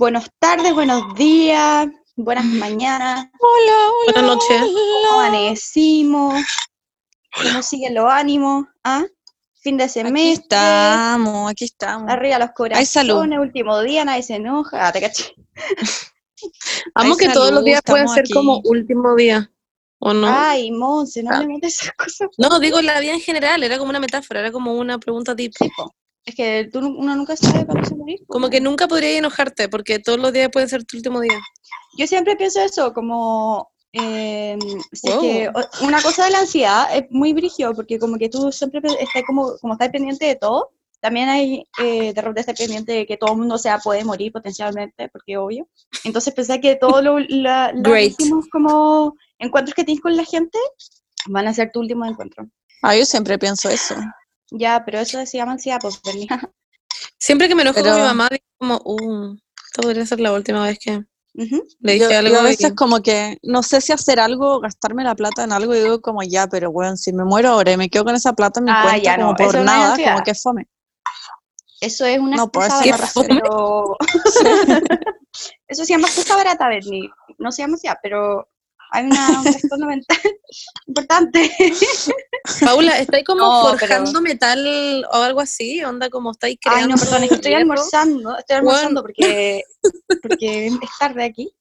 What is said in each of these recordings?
Buenas tardes, buenos días, buenas mañanas. Hola, hola. Buenas noches. ¿Cómo amanecimos? ¿Cómo siguen los ánimos? ¿Ah? Fin de Aquí semestre. estamos, aquí estamos. Arriba los corazones, salud. último día, nadie se enoja. Ah, te caché. Amo que todos los salud, días pueden ser aquí. como último día. ¿O no? Ay, Monse, no Ah. hablemos de esas cosas. No, digo la vida en general, era como una metáfora, era como una pregunta tipo. Es que tú, uno nunca sabe cuándo se morir. Como que nunca podría enojarte, porque todos los días pueden ser tu último día. Yo siempre pienso eso, como eh, si es Wow. que una cosa de la ansiedad es muy brígido, porque como que tú siempre estás como, como estás pendiente de todo, también hay eh, de repente estar pendiente de que todo el mundo sea puede morir potencialmente, porque obvio. Entonces pensé que todos lo- la- los últimos como encuentros que tienes con la gente van a ser tu último encuentro. Ah, yo siempre pienso eso. Ya, pero eso se llama ansiedad, pues, Bernie. Siempre que me enojo con Pero- mi mamá, digo como, uh, esta podría ser la última vez que Ujú. le Yo, dije yo algo. a veces y- como que no sé si hacer algo, gastarme la plata en algo, y digo como ya, pero bueno, si me muero ahora y me quedo con esa plata en mi Ah, cuenta ya, como no, por eso nada, ansiedad. como que fome. Eso es una No, pues, excusa barata, pero... Eso se llama excusa barata, Bernie. No se llama así, pero hay una, un trastorno mental importante. Paula, ¿estáis como No, forjando metal o algo así? ¿Onda como estáis creando? Ay, no, perdón, es que estoy almorzando. Estoy almorzando porque, porque es tarde aquí.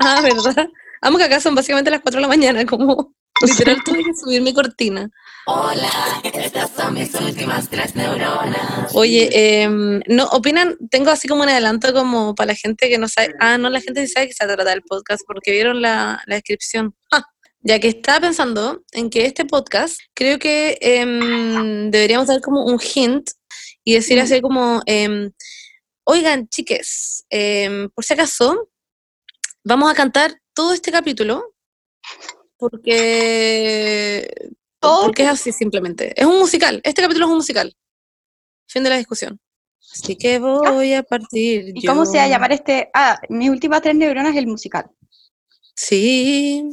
Ah, ¿verdad? Amo que acá son básicamente las 4 de la mañana, como literal tuve que subir mi cortina. Oye, em, no, opinan, tengo así como un adelanto como para la gente que no sabe, ah, no, la gente sí sabe que se trata el podcast porque vieron la, la descripción. Ya que estaba pensando en que este podcast creo que em, deberíamos dar como un hint y decir así como, em, oigan, chiques, por si acaso, vamos a cantar todo este capítulo porque, Todo porque es así simplemente. Es un musical. Este capítulo es un musical. Fin de la discusión. Así que voy a partir. ¿Y cómo se va a llamar este? Ah, mis últimas tres neuronas el musical. Sí.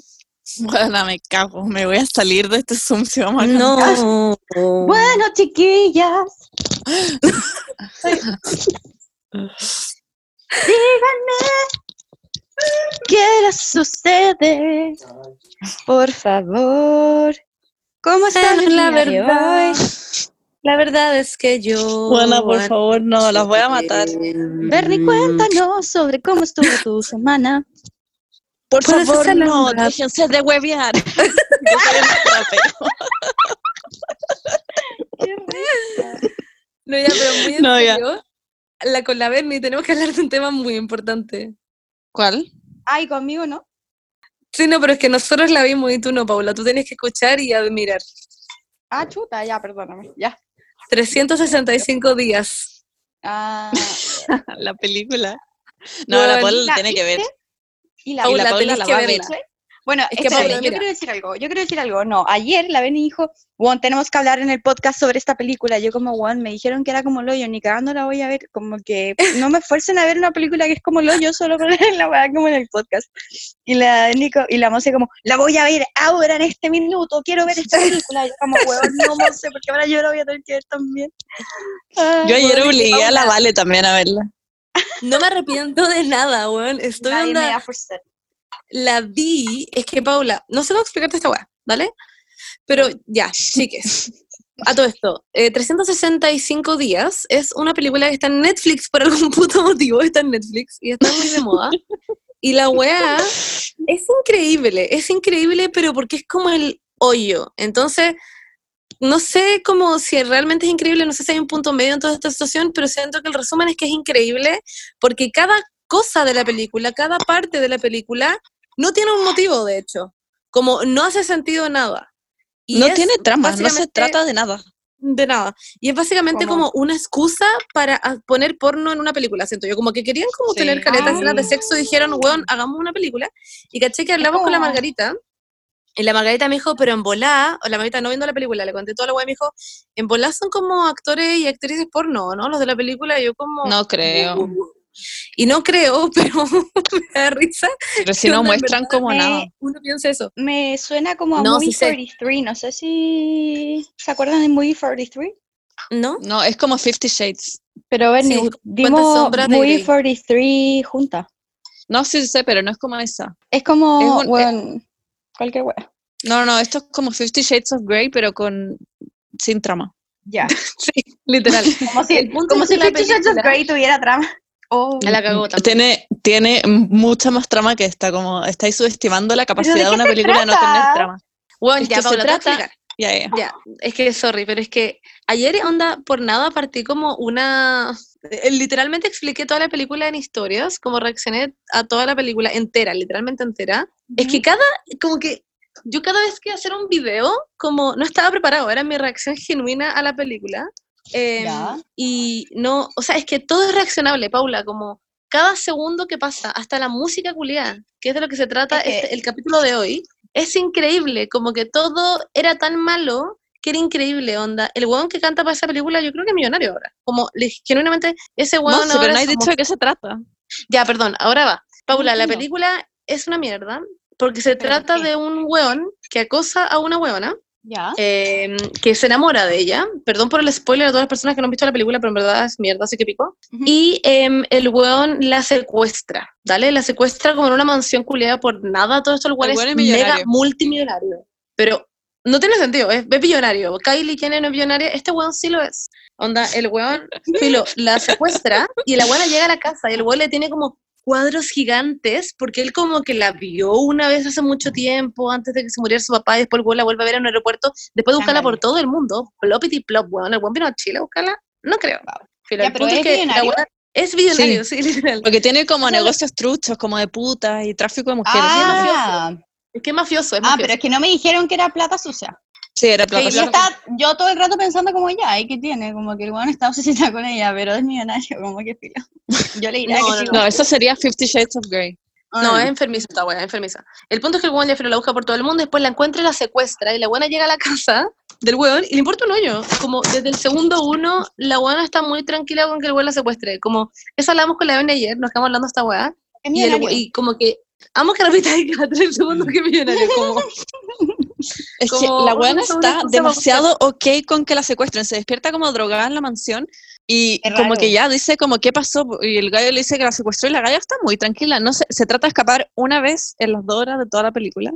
Bueno, me cago, me voy a salir de este Zoom si vamos a cantar. No. Bueno, chiquillas, díganme qué les sucede. Por favor. ¿Cómo están el la verdad, hoy? la verdad es que yo. Bueno, por favor, no, las voy a matar. Bernie, cuéntanos sobre cómo estuvo tu semana. Por ¿Puedes favor, no, déjense de huevear. Yo soy rapero. No, ya, pero muy en No, ya. serio. La con la Bernie tenemos que hablar de un tema muy importante. ¿Cuál? Ay, conmigo no. Sí, no, pero es que nosotros la vimos y tú no, Paula. Tú tienes que escuchar y admirar. Ah, chuta, ya, perdóname. Ya. 365 días. Ah, La película. No, la Paula ¿la tiene que ver. y la Paula, vi. Paula, Paula tenés la va a ver. Bueno, Es que, Paula, yo quiero decir algo, yo quiero decir algo. No, ayer la Beni dijo, Juan, tenemos que hablar en el podcast sobre esta película. Yo como, Juan, me dijeron que era como lo yo, ni cagando la voy a ver. Como que no me esfuercen a ver una película que es como lo yo, solo para ver la weá como en el podcast. Y la Nico, y la Monse como, la voy a ver ahora en este minuto, quiero ver esta película. Y yo como, weón, no Monse, porque ahora yo la voy a tener que ver también. Ay, Yo ayer obligué a la Vale también a verla. No me arrepiento de nada, weón. Estoy Nadie me onda- da forzar. La vi, es que Paula, no sé cómo explicarte esta weá, ¿vale? Pero ya, chiques. A todo esto, eh, 365 días es una película que está en Netflix por algún puto motivo, está en Netflix y está muy de moda. Y la weá es increíble, es increíble, pero porque es como el hoyo. Entonces, no sé cómo si realmente es increíble, no sé si hay un punto medio en toda esta situación, pero siento que el resumen es que es increíble porque cada cosa de la película, cada parte de la película, no tiene un motivo, de hecho. Como no hace sentido nada. Y no tiene trama, no se trata de nada. de nada. Y es básicamente ¿Cómo? como una excusa para ah, poner porno en una película, siento yo. Como que querían como Sí. tener caleta Ah. escenas de sexo y dijeron, weón, hagamos una película. Y caché que hablamos con la Margarita. Y la Margarita me dijo, pero en volá, o la Margarita no viendo la película, le conté toda la weá y me dijo, en volá son como actores y actrices porno, ¿no? Los de la película, y yo como... No creo. Y no creo, pero me da risa. Pero si no muestran como me- nada. Uno piensa eso. Me suena como a No, Movie sí sé. 43, no sé si se acuerdan de Movie 43. ¿No? No, es como Fifty Shades. Pero Bernie, Sí, de Movie Grey. 43 juntas. No, sí sé, pero no es como esa. Es como, Es un- bueno, cualquier wea. No, no, esto es como Fifty Shades of Grey, pero con sin trama. Ya. Sí, literal. Como si, El punto como es si Fifty Shades of Grey tuviera trama. Oh. La cagó. Tiene, tiene mucha más trama que esta, como estáis subestimando la capacidad de una se película de no tener trama. Bueno, es ya, que se Paula, te voy a trata- explicar. Ya, ya. Ya, es que, sorry, pero es que ayer, onda, por nada partí como una... eh, Literalmente expliqué toda la película en historias, como reaccioné a toda la película entera, literalmente entera. Es que cada, como que yo cada vez que iba a hacer un video, como no estaba preparado, era mi reacción genuina a la película. Em, y no, o sea, es que todo es reaccionable, Paula, como cada segundo que pasa, hasta la música culiada, que es de lo que se trata este- el capítulo de hoy, es increíble, como que todo era tan malo que era increíble, onda. El weón que canta para esa película yo creo que es millonario ahora. Como, genuinamente, ese weón Monse, pero no hay dicho de qué se trata. Ya, perdón, ahora va. Paula, la película es una mierda porque se ¿Pero por trata de un weón que acosa a una weona Ya. eh, que se enamora de ella. Perdón por el spoiler a todas las personas que no han visto la película, pero en verdad es mierda, así que pico. Ujú. Y em, el weón la secuestra, ¿vale? La secuestra como en una mansión culiada por nada. Todo esto el weón El es, weón es mega millonario. multimillonario. Pero no tiene sentido, es, es billonario. Kylie Jenner no es billonaria, este weón sí lo es. Onda, el weón, filo, la secuestra y la buena llega a la casa y el weón le tiene como cuadros gigantes porque él como que la vio una vez hace mucho tiempo antes de que se muriera su papá y después la vuelve a ver en un aeropuerto después de buscarla por todo el mundo plopity plop weón el weón vino a Chile a buscarla no creo. Filo, Ya, el pero punto ¿es que la es billonario sí, literal. Porque tiene como negocios truchos, como de putas y tráfico de mujeres. Ah, es que es mafioso es ah, mafioso. pero es que no me dijeron que era plata sucia. Sí, era plata. Y yo, estaba- yo todo el rato pensando como ya, ¿y qué tiene? Como que el weón está obsesionado con ella, pero es millonario, como que filo. Yo le diría No, que no, sí. No, eso sería Fifty Shades of Grey. No, es enfermiza esta wea, enfermiza. El punto es que el weón ya la busca por todo el mundo, después la encuentra y la secuestra, y la buena llega a la casa del weón y le importa un hoyo. Como desde el segundo uno, la buena está muy tranquila con que el weón la secuestre. Como, eso hablamos con la Ven ayer, nos quedamos hablando de esta weá, Es y, el, y como que, amo que repitáis cada tres segundos que millonario, como, Es Como, que la "Oye, buena esa es una está demasiado ok con que la secuestren. Se despierta como drogada en la mansión y como que ya dice como qué pasó y el gallo le dice que la secuestró y la galla está muy tranquila. No se, se trata de escapar una vez en las dos horas de toda la película.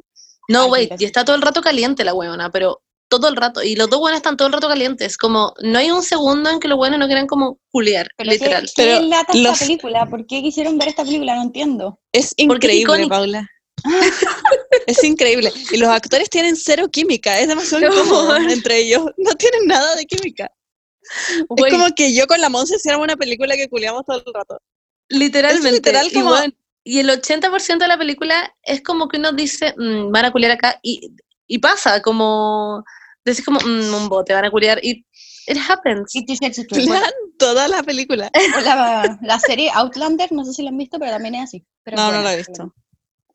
No, Ay, wait, y está todo el rato caliente la weona, pero todo el rato. Y los dos buenos están todo el rato calientes. Como, no hay un segundo en que los buenos no quieran como culiar, Pero literal. ¿qué, qué Pero lata esta los- película? ¿Por qué quisieron ver esta película? No entiendo. Es increíble. Paula. es increíble. Y los actores tienen cero química. Es demasiado No. incómodo entre ellos. No tienen nada de química. Wey, Es como que yo con la Monse hiciéramos una película que culiamos todo el rato. literalmente. es literal y, weón, y el 80% de la película es como que uno dice, "Mm, van a culiar acá, y, y pasa, como, decís como, "Mm, un bote, van a culiar, y it happens. Plan toda la película. La, la serie Outlander, no sé si la han visto, pero también es así. Pero No, no bueno, la he visto.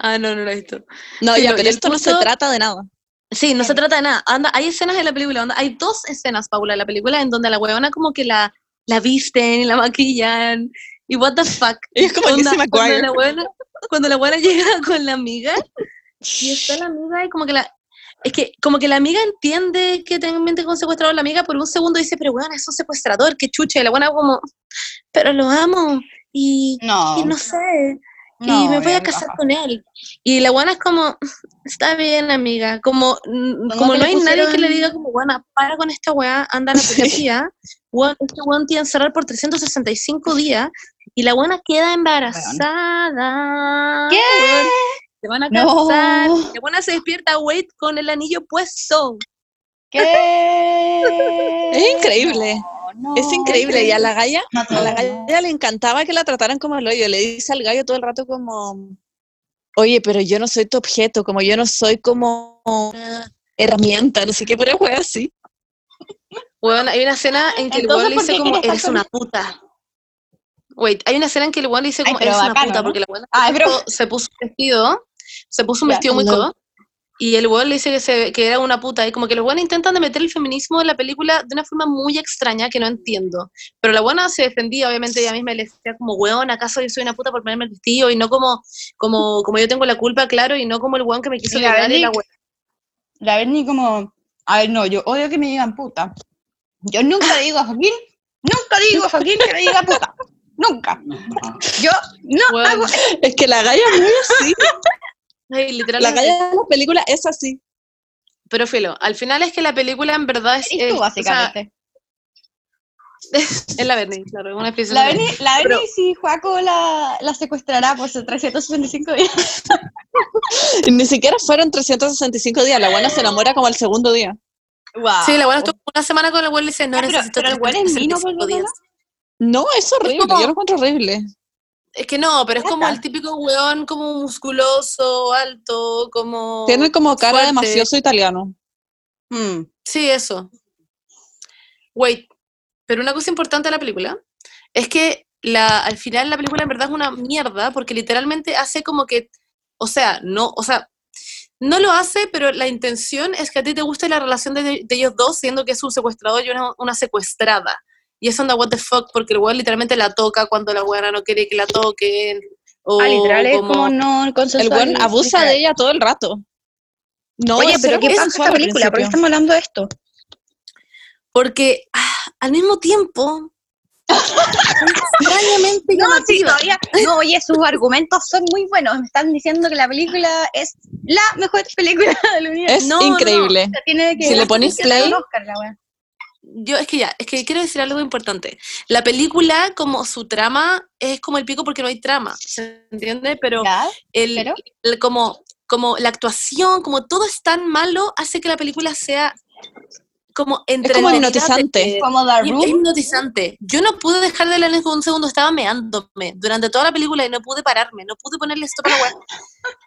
Ah, no, no lo he visto. No, Filo, ya, y pero esto no se trata de nada. Sí, no se trata de nada. Anda, hay escenas en la película, onda, hay dos escenas, Paula, en la película, en donde a la huevona como que la, la visten y la maquillan, y what the fuck. Ella es como Onda, Lizzie cuando la huevona, cuando la huevona llega con la amiga, y está la amiga y como que la... Es que como que la amiga entiende que también tengo un secuestrador, la amiga por un segundo dice, pero bueno, es un secuestrador, qué chucha, y la buena como, pero lo amo, y, No, y no sé, no, y me voy a casar con él. Y la buena es como, está bien, amiga, como, mm, Como no hay nadie que le pusieron- diga como, buena, para con esta weá, anda a la weón, este weón a encerrar por 365 días, y la buena queda embarazada. ¿Qué? Se van a No. casar, y la buena se despierta, wait, con el anillo puesto. ¿Qué? Es increíble. No, Es increíble. Y a la galla, a la galla le encantaba que la trataran como el hoyo. Le dice al gallo todo el rato como, oye, pero yo no soy tu objeto, como yo no soy como herramienta, no sé qué, pero fue así. Weón, hay una escena en que el weón le ¿por dice como, eres una puta. Wait, hay una escena en que el weón le dice como, eres una puta, ¿no? porque la weón Ah, se pero- puso- se puso un vestido, se puso un Ya, vestido muy hello. Y el weón le dice que, se, que era una puta, y como que los weones intentan de meter el feminismo en la película de una forma muy extraña que no entiendo. Pero la buena se defendía, obviamente ella misma le decía como, weón, ¿acaso yo soy una puta por ponerme el vestido? Y no como, como, como yo tengo la culpa, claro, y no como el weón que me quiso Y la violar y la weón. La Berni como, a ver, no, yo odio que me digan puta. Yo nunca le digo a Joaquín Nunca digo Joaquín que me diga puta. Nunca. Yo no Bueno, hago. es que la galla es muy así. Ay, La literalmente. galla de la película es así. Pero filo, al final es que la película en verdad es. Y es- tú, o sea, básicamente. es la Bernie, claro, una La de- Beni, la Pero- si Joaco la, la secuestrará por sus 365 días. Y Ni siquiera fueron 365 días. La buena se enamora como el segundo día. Wow. Sí, la buena estuvo una semana con el güey y dice, no pero- necesito pero el güey es mino, 365 ¿por qué días. No, es horrible. como- Yo lo encuentro horrible. Es que no, pero es como el típico weón como musculoso, alto, como... Tiene como cara de fuerte. mafioso italiano. Mm. Sí, eso. Wait, pero una cosa importante de la película es que la, al final la película en verdad es una mierda porque literalmente hace como que, o sea, no, o sea, no lo hace, pero la intención es que a ti te guste la relación de, de ellos dos, siendo que es un secuestrador y una, una secuestrada. Y eso anda what the fuck, porque el weón literalmente la toca cuando la weona no quiere que la toquen. O Ah, literal, es como- como no El consensual. buen abusa de ella todo el rato. No, Oye, es pero ¿qué pasa esta película? ¿Por qué estamos hablando de esto? Porque ah, al mismo tiempo, extrañamente No, sí, todavía. No, oye, sus argumentos son muy buenos. Me están diciendo que la película es la mejor película del universo. Es No, no, increíble. O sea, tiene que Si le pones play- Oscar. Yo es que ya, es que quiero decir algo importante. La película, como su trama, es como el pico porque no hay trama, ¿se entiende? Pero ¿Ya? el, ¿Pero? el- como, como la actuación, como todo es tan malo, hace que la película sea como hipnotizante. de- Como The Es Room. hipnotizante. Yo no pude dejar de leer un segundo, estaba meándome durante toda la película y no pude pararme, no pude ponerle stop a la web.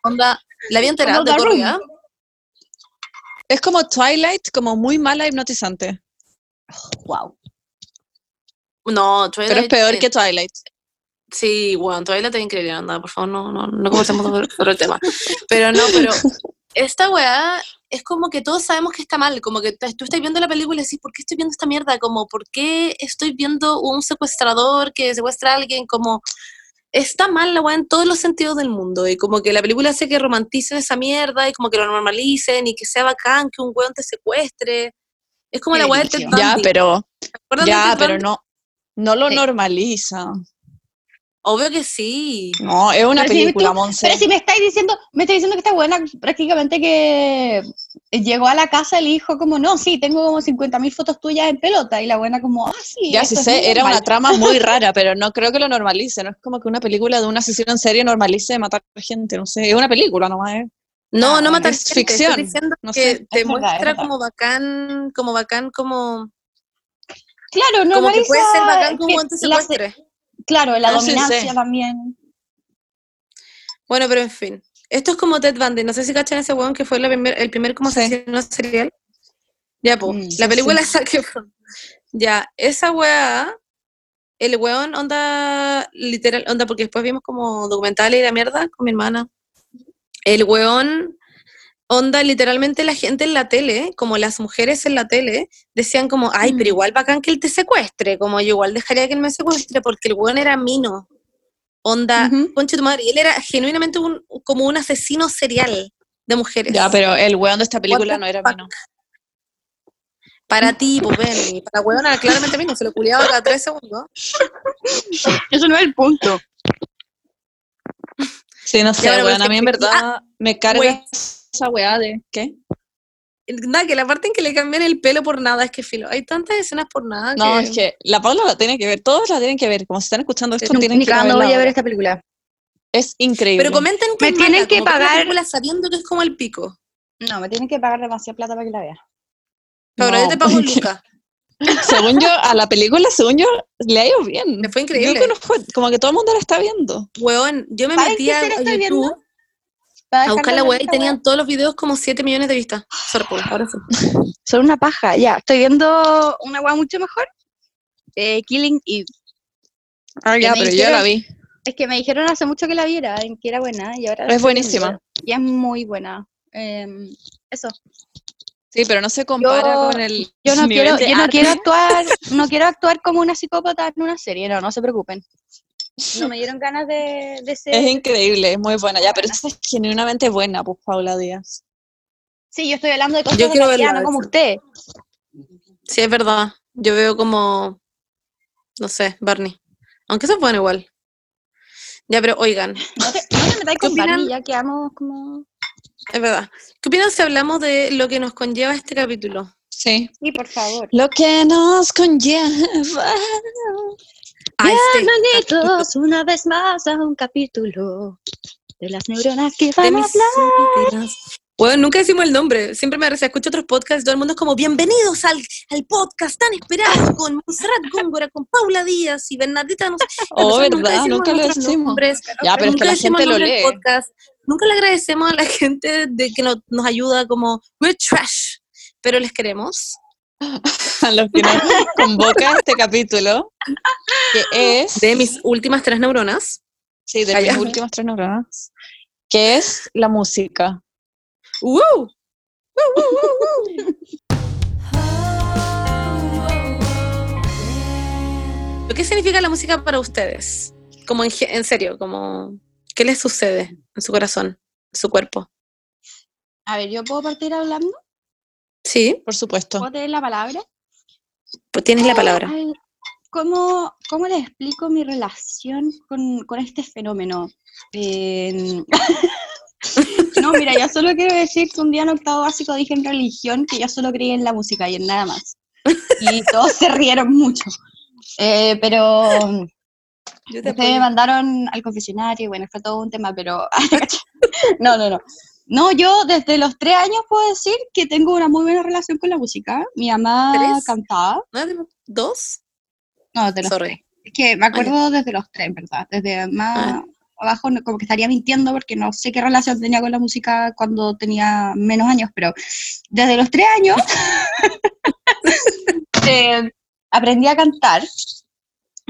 Onda, la vi entera Como de corrida. Es como Twilight, como muy mala hipnotizante. Wow. No, Pero es Twilight, peor eh, que Twilight. Sí, bueno, Twilight es increíble, anda, por favor, no, no, no conversemos sobre, sobre el tema. Pero no, pero esta weá es como que todos sabemos que está mal, como que tú estás viendo la película y decís, ¿por qué estoy viendo esta mierda? Como, ¿por qué estoy viendo un secuestrador que secuestra a alguien? Como, está mal la weá en todos los sentidos del mundo, y como que la película hace que romanticen esa mierda, y como que lo normalicen, y que sea bacán que un weón te secuestre. Es como Qué la weá de Ted delicia. Ya, pero, ¿Te acuerdas de ya, pero no, no lo Sí. normaliza. Obvio que sí. No, es una Pero si película, tú- Monse. Pero si me estáis diciendo, me estáis diciendo que está buena, prácticamente que llegó a la casa el hijo como, no, sí, tengo como 50.000 fotos tuyas en pelota, y la buena como, ah, sí. Ya sí sé, era una normal". trama muy rara, pero no creo que lo normalice. No es como que una película de un asesino en serie normalice matar gente, no sé. Es una película nomás, ¿eh? No, Ah, no matar es gente, estoy ficción, diciendo no que sé. te verdad, muestra verdad. como bacán, como bacán, como, Claro, como que puede ser bacán como te la- secuestre. Claro, la No, sí dominancia sé. también. Bueno, pero en fin. Esto es como Ted Bundy. No sé si cachan ese weón que fue la primer- el primer como Sí. asesino serial. Ya, pues. Mm, la película sí. esa que Ya, esa weá, el weón onda literal, onda, porque después vimos como documentales y la mierda con mi hermana. El weón onda literalmente la gente en la tele, como las mujeres en la tele, decían como, ay, pero Mm. igual bacán que él te secuestre, como yo igual dejaría que él me secuestre, porque el weón era mino. Onda, conche tu madre, y él era genuinamente un, como un asesino serial de mujeres. Ya, pero el weón de esta película no era mino. Para ti, pues ven, para la weona claramente mino, se lo culiaba cada tres segundos. Eso no es el punto. Sí, no sé, weón. A mí en que- verdad me carga esa weá de. ¿Qué? Nada, que la parte en que le cambian el pelo por nada es que filo. Hay tantas escenas por nada No, que... es que la Paula la tiene que ver, todos la tienen que ver. Como si están escuchando esto, Ni tienen que verla voy a ver esta película. Es increíble. Pero comenten que Me es tienen mala, que la pagar- película sabiendo que es como el pico. No, me tienen que pagar demasiada plata para que la vea. Pero No, yo te pago porque- Luca. Según yo, a la película, según yo, le ha ido bien. Le fue increíble. Yo conozco, como que todo el mundo la está viendo. Weón, yo me ¿Saben metí a, YouTube viendo? A buscar la web y tenían todos los videos como 7 millones de vistas. Pues, ahora sí. Son una paja, ya. Estoy viendo una weá mucho mejor. Eh, Killing Eve. Ah, ya, pero yo la vi. Es que me dijeron hace mucho que la viera, en que era buena, y ahora Es buenísima. Y es muy buena. Em, eso. Sí, pero no se compara Yo- con el. Yo no nivel quiero, de yo no arte. quiero actuar, no quiero actuar como una psicópata en una serie, no, no se preocupen. No me dieron ganas de, de ser. Es increíble, es muy buena. Ya, pero esta es genuinamente buena, pues, Paula Díaz. Sí, yo estoy hablando de cosas Yo de quiero verla, no como usted. Sí, es verdad. Yo veo como No sé, Barney. Aunque eso es bueno igual. Ya, pero oigan, No te, no te metáis ¿Qué con Barney, ya quedamos como... es verdad. ¿Qué opinan si hablamos de lo que nos conlleva este capítulo? Sí. Sí, por favor. Lo que nos conlleva. A este Bienvenidos una vez más a un capítulo de las neuronas que de van a mis hablar. Bueno, nunca decimos el nombre. Siempre me recién escucho otros podcasts y todo el mundo es como, bienvenidos al, al podcast tan esperado con Montserrat Góngora, con Paula Díaz y Bernadita. No sé. Oh, verdad, decimos nunca lo decimos. nombres, Ya, pero es que nunca la gente lo lee. podcast. Nunca le agradecemos a la gente de que nos, nos ayuda como, we're trash, pero les queremos. A los que nos convoca este capítulo, que es. De mis últimas tres neuronas. Sí, de Ah, mis últimas tres neuronas. Que es la música. ¡Woo! ¿Qué significa la música para ustedes? Como en, en serio, como ¿qué les sucede en su corazón, en su cuerpo? A ver, ¿yo puedo partir hablando? Sí, Por supuesto. ¿Puedo tener la palabra? pues tienes la palabra. Ay, ¿Cómo, cómo les explico mi relación con, con este fenómeno? Eh, no, mira, yo solo quiero decir que un día en octavo básico dije en religión que yo solo creía en la música y en nada más. Y todos se rieron mucho. Eh, pero Yo te Después me mandaron al confesionario bueno, fue todo un tema, pero... no, no, no. No, yo desde los tres años puedo decir que tengo una muy buena relación con la música. Mi mamá ¿Tres? cantaba. ¿No? ¿De- ¿Dos? No, desde los Sorry. tres. Es que me acuerdo desde los tres, ¿verdad? Desde más Ah. abajo como que estaría mintiendo porque no sé qué relación tenía con la música cuando tenía menos años, pero desde los tres años eh, aprendí a cantar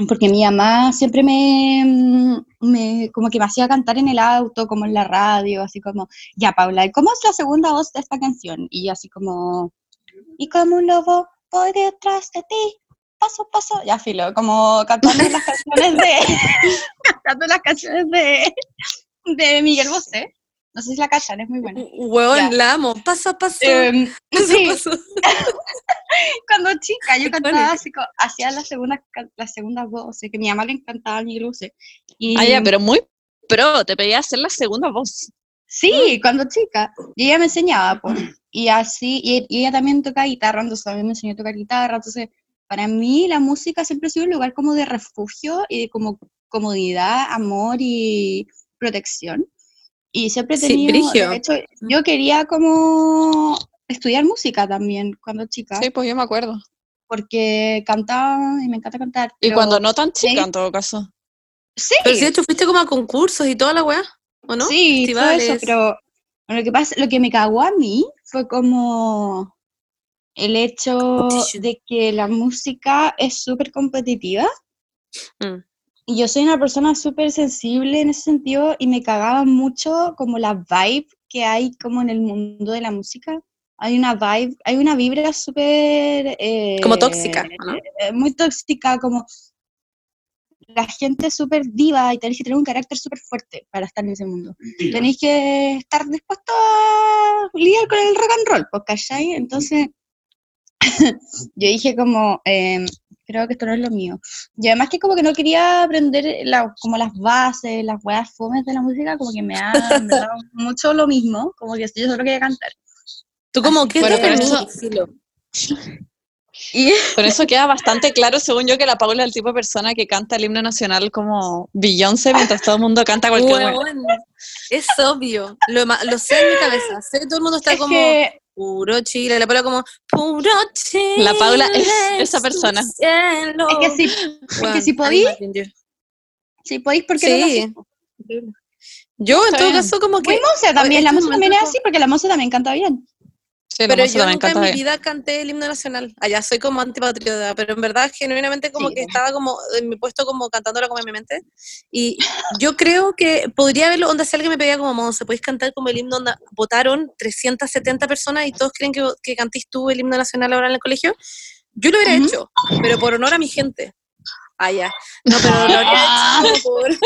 porque mi mamá siempre me, mm, me, como que me hacía cantar en el auto, como en la radio, así como, ya Paula, ¿y ¿cómo es la segunda voz de esta canción? Y yo así como, y como un lobo voy detrás de ti, paso paso, ya filo, como cantando las canciones de, cantando las canciones de, de Miguel Bosé. No sé si la cachan, es muy buena. Huevón, Ya. la amo. Paso a paso. Em, paso sí, paso. cuando chica yo cantaba así, hacía las segundas, las segundas voces, que a mi mamá le encantaba Bosé. Y, Ah, ya, pero muy pro. Te pedía hacer la segunda voz. Sí, cuando chica. Y ella me enseñaba, pues. Y así, y, y ella también toca guitarra, entonces también me enseñó a tocar guitarra. Entonces, para mí la música siempre ha sido un lugar como de refugio y de como comodidad, amor y protección. Y siempre he tenido, de hecho, yo quería como estudiar música también cuando chica, Sí, pues yo me acuerdo. porque cantaba y me encanta cantar. Y cuando no tan chica, sí. en todo caso. Sí, Pero si de hecho fuiste como a concursos y toda la weá, ¿o no? Sí, todo eso, pero lo que pasa, lo que me cagó a mí fue como el hecho de que la música es súper competitiva. Mm. Y yo soy una persona súper sensible en ese sentido y me cagaba mucho como la vibe que hay como en el mundo de la música. Hay una vibe, hay una vibra súper... eh, Como tóxica, ¿no? eh, muy tóxica, como la gente es súper diva y tenéis que tener un carácter súper fuerte para estar en ese mundo. Tenéis que estar dispuesto a lidiar con el rock and roll, pues, ¿cachai? Entonces, yo dije como, em, creo que esto no es lo mío. Y además que como que no quería aprender la- como las bases, las weas fomes de la música, como que me da, me da mucho lo mismo, como que yo solo quería cantar. Tú como, ¿qué Bueno, es eso-. Y Con eso queda bastante claro, según yo, que la Paula es el tipo de persona que canta el himno nacional como Beyoncé mientras todo el mundo canta cualquier. Huevón, es obvio, lo, lo sé en mi cabeza, sé que todo el mundo está es como que puro Chile, la Paula como puro Chile. La Paula es esa persona. cielo". Es que si, Weón, que si you. si podéis, ¿por qué no lo Sí. Yo en Está todo bien. caso como que Muy Monse también, la música también es así, porque la música también canta bien. Sí, Pero música yo nunca en mi vida canté el himno nacional. Allá soy como antipatriota, pero en verdad genuinamente como Sí, que estaba como en mi puesto como cantándola como en mi mente. Y yo creo que podría haberlo, onda si alguien me pedía como Monse, podéis cantar como el himno, onda, votaron 370 personas y todos creen que, que cantís tú el himno nacional ahora en el colegio. Yo lo hubiera Ujú. hecho, pero por honor a mi gente. Ah, ya. No, pero lo habría hecho como por...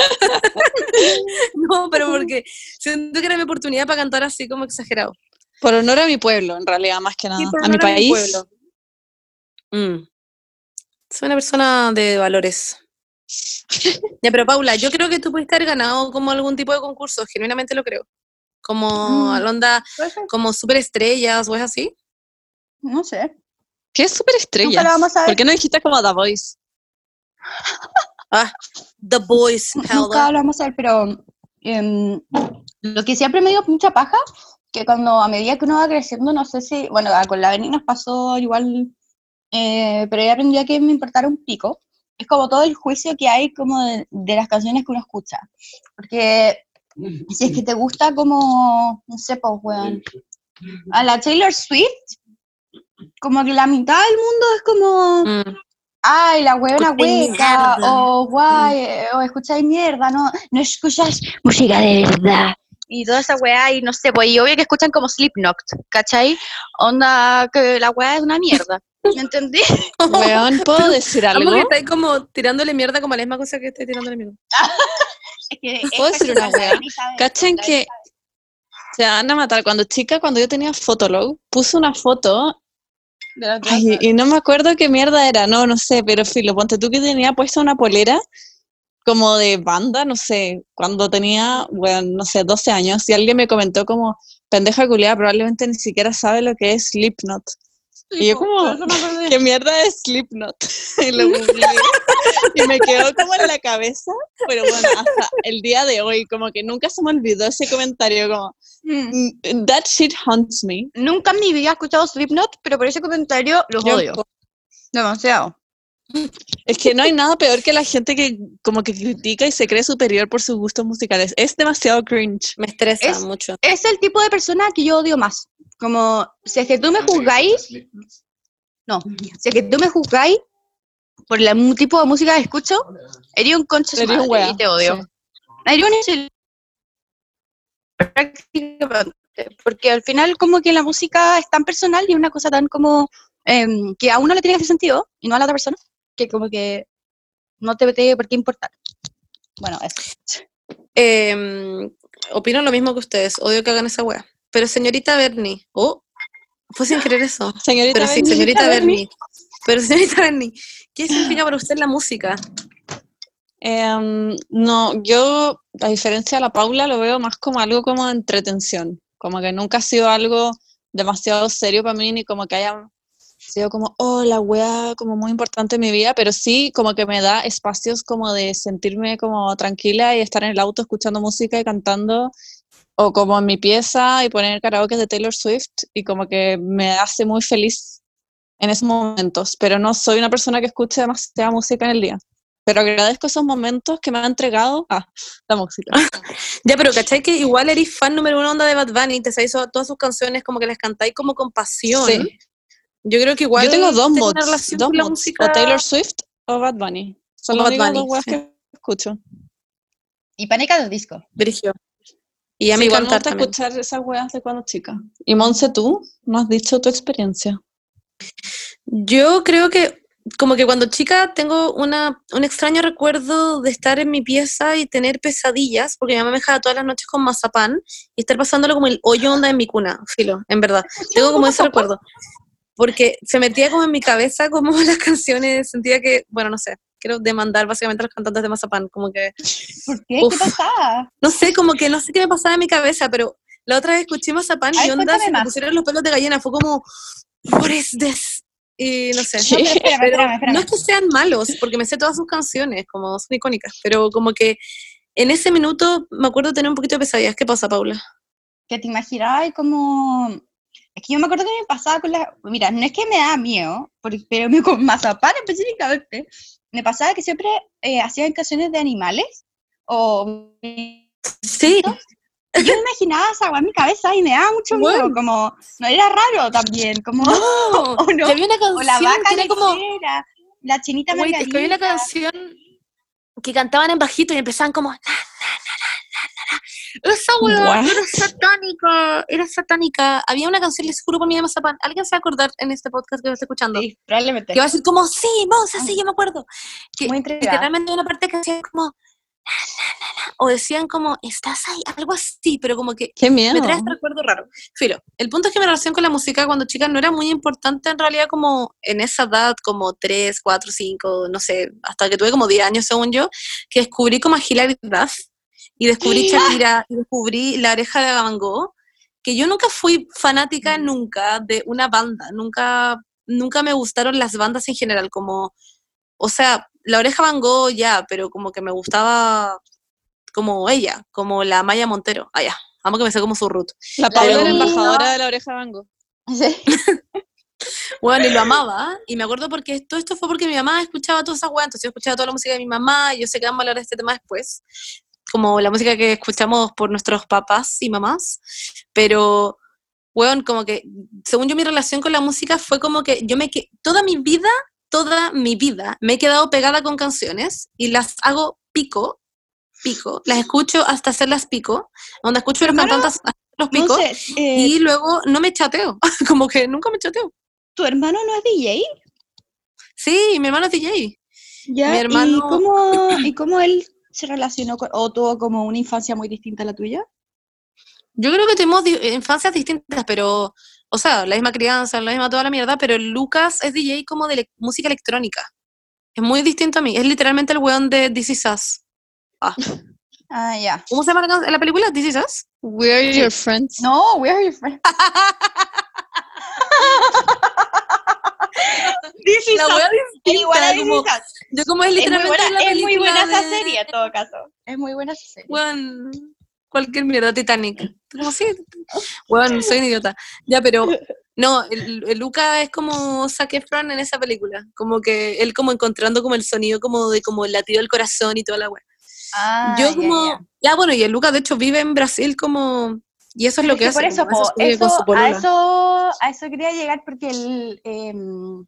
no, pero porque siento que era mi oportunidad para cantar así como exagerado. Por honor a mi pueblo, en realidad, más que nada. Sí, por a mi honor país. pueblo. Mm. Soy una persona de valores. ya, pero Paula, yo creo que tú pudiste haber ganado como algún tipo de concurso, genuinamente lo creo. Como Mm. a la onda, Puede ser. como superestrellas o es así. No sé. ¿Qué es Nunca a ver. ¿Por qué no dijiste como The Voice? Ah, The Nunca Paula. lo vamos a ver, pero em, lo que siempre me dio mucha paja, que cuando a medida que uno va creciendo, no sé si, bueno, ah, con la Beni nos pasó igual, eh, pero yo aprendí a que me importara un pico, es como todo el juicio que hay como de, de las canciones que uno escucha, porque si es que te gusta como, no sé, pues, weón, a la Taylor Swift, como que la mitad del mundo es como Mm. ay, la huevona Escucháis hueca, o guay, eh, o escucháis mierda, no, no escuchas música de verdad. Y toda esa weá, y no sé, pues, y obvio que escuchan como Slipknot, ¿cachai? Onda, que la weá es una mierda, ¿me entendí? Weón, ¿puedo decir algo? que estáis como tirándole mierda como la misma cosa que estoy tirándole mierda. ¿Puedo decir una weá? ¿Cachan que se van a matar? Cuando chica, cuando yo tenía Fotolog, puse una foto ay, y no me acuerdo qué mierda era, no, no sé, pero filo, ponte tú que tenía puesta una polera como de banda, no sé, cuando tenía, bueno, no sé, 12 años, y alguien me comentó como, pendeja culiada, probablemente ni siquiera sabe lo que es Slipknot. Y yo como. ¿qué mierda es Slipknot? y lo googleé, y me quedó como en la cabeza, pero bueno, hasta el día de hoy, como que nunca se me olvidó ese comentario, como, Mm. "Mm, that shit haunts me. Nunca en mi vida he escuchado Slipknot, pero por ese comentario los Yo odio. Demasiado. Es que no hay nada peor que la gente que como que critica y se cree superior por sus gustos musicales. Es demasiado cringe. Me estresa Es- mucho. Es el tipo de persona que yo odio más. Como, si es que tú me juzgáis, no, si es que tú me juzgáis por el tipo de música que escucho, eres un concha y te odio. sí. Un prácticamente, porque al final como que la música es tan personal y una cosa tan como em, que a uno le tiene que hacer sentido y no a la otra persona, que como que no te tiene por qué importar. Bueno, eso. Em, opino lo mismo que ustedes. Odio que hagan esa wea. Pero señorita Bernie. Oh, fue sin querer eso. Señorita Pero sí, señorita Bernie. Bernie. Pero señorita Bernie, ¿qué significa para usted la música? em, no, yo, a diferencia de la Paula, lo veo más como algo como de entretención. Como que nunca ha sido algo demasiado serio para mí, ni como que haya sido como, oh, la wea, como muy importante en mi vida, pero sí como que me da espacios como de sentirme como tranquila y estar en el auto escuchando música y cantando, o como en mi pieza y poner karaoke de Taylor Swift, y como que me hace muy feliz en esos momentos, pero no soy una persona que escuche demasiada música en el día. Pero agradezco esos momentos que me ha entregado ah, la música. Ya, pero ¿cachai que igual eres fan número uno onda de Bad Bunny? Te sabéis todas sus canciones como que las cantáis como con pasión. Sí. Yo creo que igual Yo tengo dos mods, dos con la mods, música. o Taylor Swift o Bad Bunny. Son O las Bad Bunny, dos sí. que escucho. Y Panica del disco. Brigio. Y a mí igual me gusta también. escuchar esas weas de cuando chica. Y Monse, tú no has dicho tu experiencia. Yo creo que como que cuando chica tengo una, un extraño recuerdo de estar en mi pieza y tener pesadillas, porque mi mamá me dejaba todas las noches con mazapán y estar pasándolo como el hoyo onda en mi cuna, filo, en verdad. Tengo como ese recuerdo. Porque se metía como en mi cabeza como las canciones, sentía que, bueno, no sé, quiero demandar básicamente a los cantantes de mazapán, como que, ¿Por qué? Uf. ¿Qué pasaba? no sé, como que no sé qué me pasaba en mi cabeza, pero la otra vez escuché mazapán Ay, y onda se me pusieron los pelos de gallina, fue como, what is this? Y no sé. No, pero espérame, Pero espérame, espérame. no es que sean malos, porque me sé todas sus canciones, como son icónicas, pero como que en ese minuto me acuerdo tener un poquito de pesadillas. ¿Qué pasa, Paula? que te imaginabas como... Es que yo me acuerdo que me pasaba con la... Mira, no es que me da miedo, porque- pero me, con mazapán específicamente, me pasaba que siempre eh, hacían canciones de animales, o... Sí, Yo me imaginaba esa weá en mi cabeza y me daba mucho miedo, Bueno. como... No era raro también, como... no, ¿O no? que había una O la vaca que era como, la chinita wait, es que había una canción que cantaban en bajito y empezaban como, na, na, na, na, na, na. Esa weá era satánica, era satánica. Había una canción, les juro por mi mazapán, alguien se va a acordar en este podcast que me está escuchando, Sí, probablemente. que va a decir como, sí, Monza, sí, yo me acuerdo. Que Muy intrigada. literalmente una parte que hacía como o decían como, estás ahí, algo así, pero como que Qué miedo. me trae este recuerdo raro. Filo, el punto es que mi relación con la música cuando chica no era muy importante en realidad como en esa edad, como 3, 4, 5, no sé, hasta que tuve como 10 años según yo, que descubrí como a Hilary Duff y descubrí Shakira y descubrí La Oreja de Van Gogh, que yo nunca fui fanática nunca de una banda, nunca, nunca me gustaron las bandas en general, como, o sea, La Oreja Van Gogh ya, pero como que me gustaba como ella, como la Maya Montero. Ah, ya, amo que me sé como su root. La Paula era Pero- embajadora de la oreja de Bango. Sí. Bueno, y lo amaba, y me acuerdo porque todo esto fue porque mi mamá escuchaba todas esas weas, entonces yo escuchaba toda la música de mi mamá, y yo sé que vamos a hablar de este tema después, como la música que escuchamos por nuestros papás y mamás, pero, weón, como que, según yo, mi relación con la música fue como que yo me, que toda mi vida, toda mi vida, me he quedado pegada con canciones, y las hago pico, pico, las escucho hasta hacerlas pico, donde escucho a los cantantes los No picos, sé, eh, y luego no me chateo, como que nunca me chateo. ¿tu hermano no es DJ? Sí, mi hermano es DJ. ¿Ya? Mi hermano- ¿Y cómo, ¿Y cómo él se relacionó con, o tuvo como una infancia muy distinta a la tuya? Yo creo que tuvimos di- infancias distintas, pero, o sea, la misma crianza, la misma toda la mierda, pero Lucas es DJ como de música electrónica. Es muy distinto a mí. Es literalmente el weón de This Is Us. Ah. Ah, ya. ¿Cómo se llama la, película? This Is Us. We're your friends. No, we are your friends. This is igual como-. Yo como es Es muy literalmente buena, la es muy buena esa de- serie, en todo caso. Es muy buena esa serie. Weón, cualquier mierda, Titanic. Como así. Weón, soy un idiota. Ya, pero no, el, el Luca es como Zac Efron en esa película. Como que él como encontrando como el sonido como de como el latido del corazón y toda la weá. Ah, Yo como, ya. ya, bueno, y el Luca de hecho vive en Brasil como, y eso es lo Es que, que hace. por eso, eso- a, eso, a eso quería llegar porque el, em,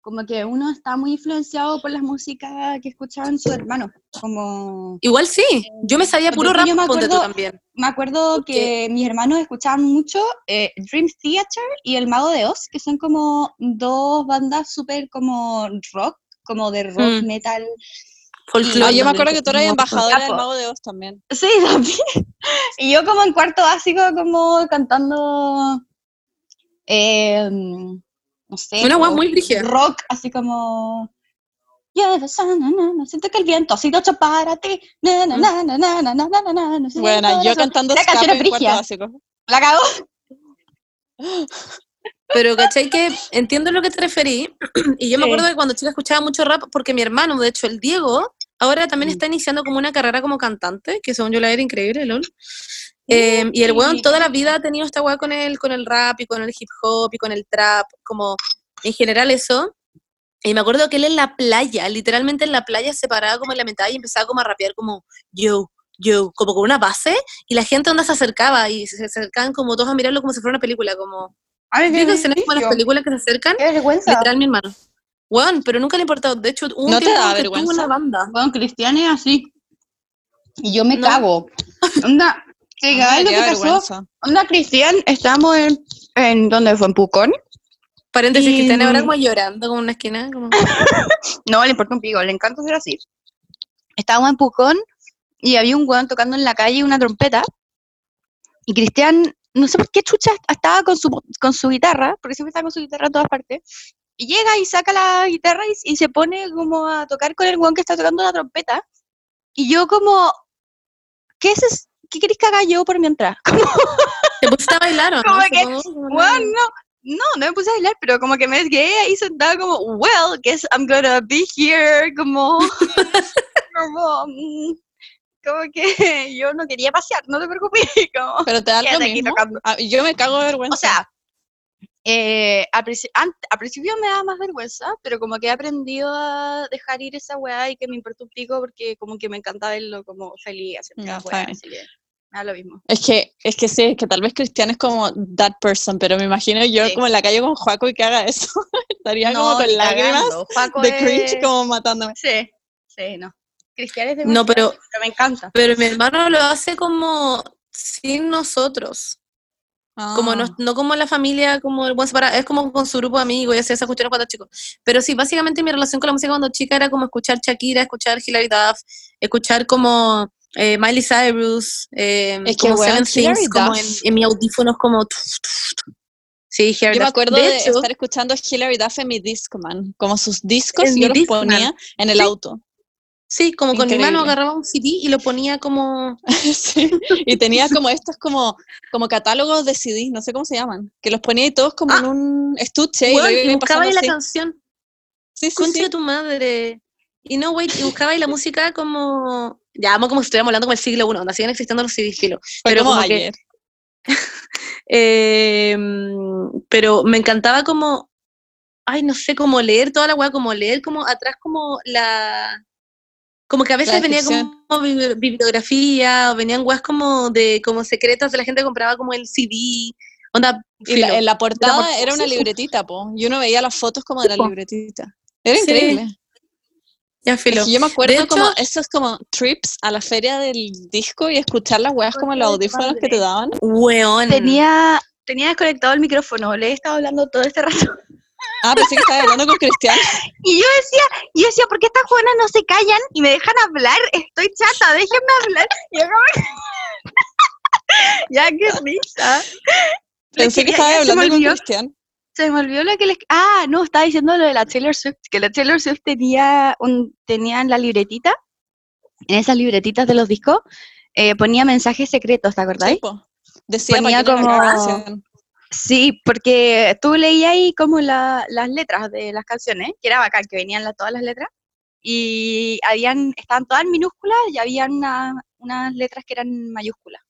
como que uno está muy influenciado por las músicas que escuchaban sus hermanos. Como Igual sí, yo me sabía puro rap, yo me acuerdo- también. me acuerdo que mis hermanos escuchaban mucho eh, Dream Theater y El Mago de Oz, que son como dos bandas súper como rock, como de rock Mm. metal. Folclor, ah, yo me acuerdo que tú eras embajadora capo. del Mago de Oz también. Sí, también. Y yo como en cuarto básico, como cantando, eh, no sé. Una guay muy brígida. Rock, así como... Siento que el viento ha sido hecho para ti. na na na na na na na na na Bueno, yo cantando Era canción en cuarto básico. La cago. Pero, ¿cachai? Que entiendo a lo que te referí. Y yo sí. me acuerdo que cuando chica escuchaba mucho rap, porque mi hermano, de hecho, el Diego, ahora también Mm. está iniciando como una carrera como cantante, que según yo la era increíble, LOL. Eh, y el weón toda la vida ha tenido esta weá con el, con el rap y con el hip hop y con el trap, como en general eso. Y me acuerdo que él en la playa, literalmente en la playa, se paraba como en la mitad y empezaba como a rapear como yo, yo, como con una base, y la gente onda se acercaba y se acercaban como todos a mirarlo como si fuera una película, como Ay, ¿Viste que escenas como las películas que se acercan? Qué vergüenza. Literal, mi hermano. Weón, pero nunca le importó. De hecho, un ¿No te tiempo da en que tuvo vergüenza? una banda. Bueno, Cristian es así. Y yo me No. cago. Onda, que A mí cada me vez lo que pasó. vergüenza. Onda, Cristian, estábamos en, en ¿dónde fue? En Pucón. Paréntesis, Y- están ahora como llorando como en una esquina. Como... No, le importa un pico, le encanta ser así. Estábamos en Pucón y había un weón tocando en la calle una trompeta. Y Cristian, no sé por qué chucha estaba con su, con su guitarra, porque siempre está con su guitarra en todas partes. Y llega y saca la guitarra y, y se pone como a tocar con el weón que está tocando la trompeta. Y yo como, ¿qué es eso? ¿Qué queréis que haga yo por mientras? Como, Se pusiste a bailar, ¿o ¿no? Como que, weón, no, no, no me puse a bailar, pero como que me quedé ahí sentada como, well, guess I'm gonna be here, como, como, mm, como que yo no quería pasear, no te preocupes, como, Pero te da lo quédate aquí mismo. tocando. Ah, Yo me cago de vergüenza. O sea, eh, al principio me da más vergüenza, pero como que he aprendido a dejar ir esa weá y que me importa un pico porque como que me encanta verlo como feliz haciendo la está weá, bien. así que me da lo mismo. Es que, es que sí, es que tal vez Cristian es como that person, pero me imagino yo Sí. como en la calle con Juaco y que haga eso. Estaría como con lágrimas Juaco de cringe es- como matándome. Sí, sí, no. Cristian es No, demasiado, pero- me encanta. Pero mi hermano lo hace como sin nosotros. Como no, Ah. no como la familia, como el buen separado, es como con su grupo de amigos y hacía esas cuestiones cuando chico. Pero sí, básicamente mi relación con la música cuando chica era como escuchar Shakira, escuchar Hilary Duff, escuchar como eh, Miley Cyrus, eh, Es que, como weón, Seven Things, como en, en mis audífonos como... tuf, tuf, tuf. Sí, Hilary Yo me acuerdo de de, hecho, estar escuchando Hilary Duff en mi Discman, como sus discos, yo los Discman. ponía en el Sí. auto. Sí, como con mi mano agarraba un CD y lo ponía como... Sí, Y tenía como estos como, como catálogos de CD, no sé cómo se llaman, que los ponía y todos como Ah. en un estuche y lo y iba buscaba ahí la canción. Sí, sí, Concha sí. de tu madre. Y no, wait, y buscaba ahí la música como. Ya, vamos como si estuviéramos hablando como el siglo I, donde siguen existiendo los CDs, filo. Pero como, como que- ayer. Eh, pero me encantaba como. Ay, no sé, como leer toda la weá, como leer como atrás, como la. Como que a veces venía como bibli- bibliografía, o venían weas como de como secretas de la gente que compraba como el CD. Onda, Y la- en la portada era una libretita, po. Y uno veía las fotos como de la libretita. Era Sí, increíble. ya filo. yo me acuerdo hecho- como esos como trips a la feria del disco y escuchar las weas como en los audífonos que te daban. Weón. Tenía, tenía desconectado el micrófono, le he estado hablando todo este rato. Ah, pensé que estaba hablando con Cristian. Y yo decía, yo decía, ¿por qué estas jóvenes no se callan y me dejan hablar? Estoy chata, déjenme hablar. Y yo como... ya, qué risa. Pensé que estaba hablando con. Cristian. Se me olvidó lo que les... Ah, no, estaba diciendo lo de la Taylor Swift, que la Taylor Swift tenía, un, tenía en la libretita, en esas libretitas de los discos, eh, ponía mensajes secretos, ¿te acordáis? Sí, po. Decía Ponía como-. Sí, porque tú leías ahí como la- las letras de las canciones, que era bacán, que venían la- todas las letras, y habían, estaban todas en minúsculas y habían una- unas letras que eran mayúsculas.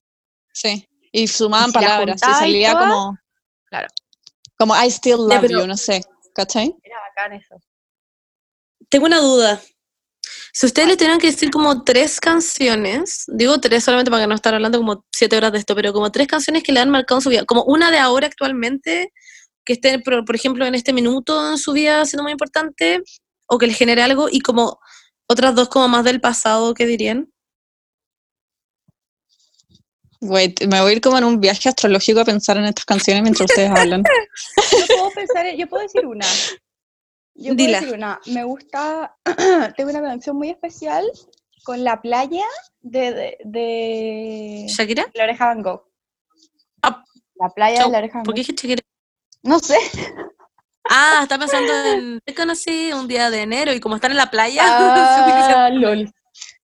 Sí. Y sumaban Y si las palabras. Y salía como. claro. Como I still love you, no sé. ¿Cachai? Era bacán eso. Tengo una duda. Si ustedes le tuvieran que decir como tres canciones, digo tres solamente para que no estar hablando como siete horas de esto, pero como tres canciones que le han marcado en su vida, como una de ahora actualmente, que esté, por, por ejemplo, en este minuto en su vida siendo muy importante, o que le genere algo, y como otras dos como más del pasado, ¿qué dirían? Wait, me voy a ir como en un viaje astrológico a pensar en estas canciones mientras ustedes hablan. Yo puedo pensar, yo puedo decir una. Yo Dila. puedo decir una. Me gusta, tengo una conexión muy especial con la playa de, de, de ¿Shakira? La Oreja Van Gogh. Ah, La playa chau. de La Oreja Van ¿Por qué Gogh. dije Shakira? No sé. Ah, está pensando en. Te conocí un día de enero y como están en la playa. Ah, lol.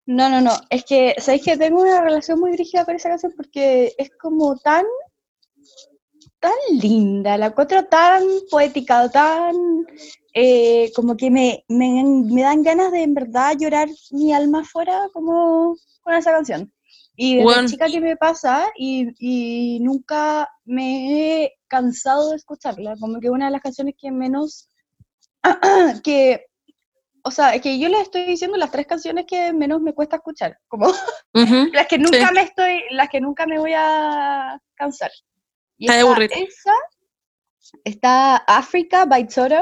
No, no, no. Es que, ¿sabéis que tengo una relación muy dirigida con esa canción? Porque es como tan, tan linda, la encuentro tan poética, tan, eh, como que me, me, me dan ganas de en verdad llorar mi alma afuera como con esa canción. Y desde Bueno. chica que me pasa y, y nunca me he cansado de escucharla, como que una de las canciones que menos, que o sea, es que yo les estoy diciendo las tres canciones que menos me cuesta escuchar, como Ujú. las que nunca Sí. me estoy, las que nunca me voy a cansar. Y Está aburrir. esa, está Africa by Toto.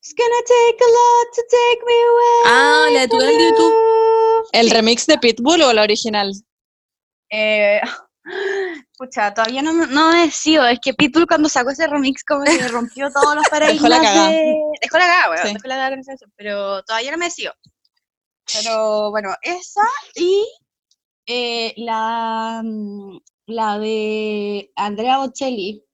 It's gonna take a lot to take me away. Ah, la de tu canal de YouTube. you. ¿El remix de Pitbull o la original? Eh, pucha, todavía no, me- no me decido. Es que Pitbull cuando sacó ese remix como que rompió todos los paradigmas Dejó la cagá. de... Dejó la cagá, weón, Sí. dejó la cagá con pero todavía no me decido. Pero bueno, esa y eh, la, mm, la de Andrea Bocelli.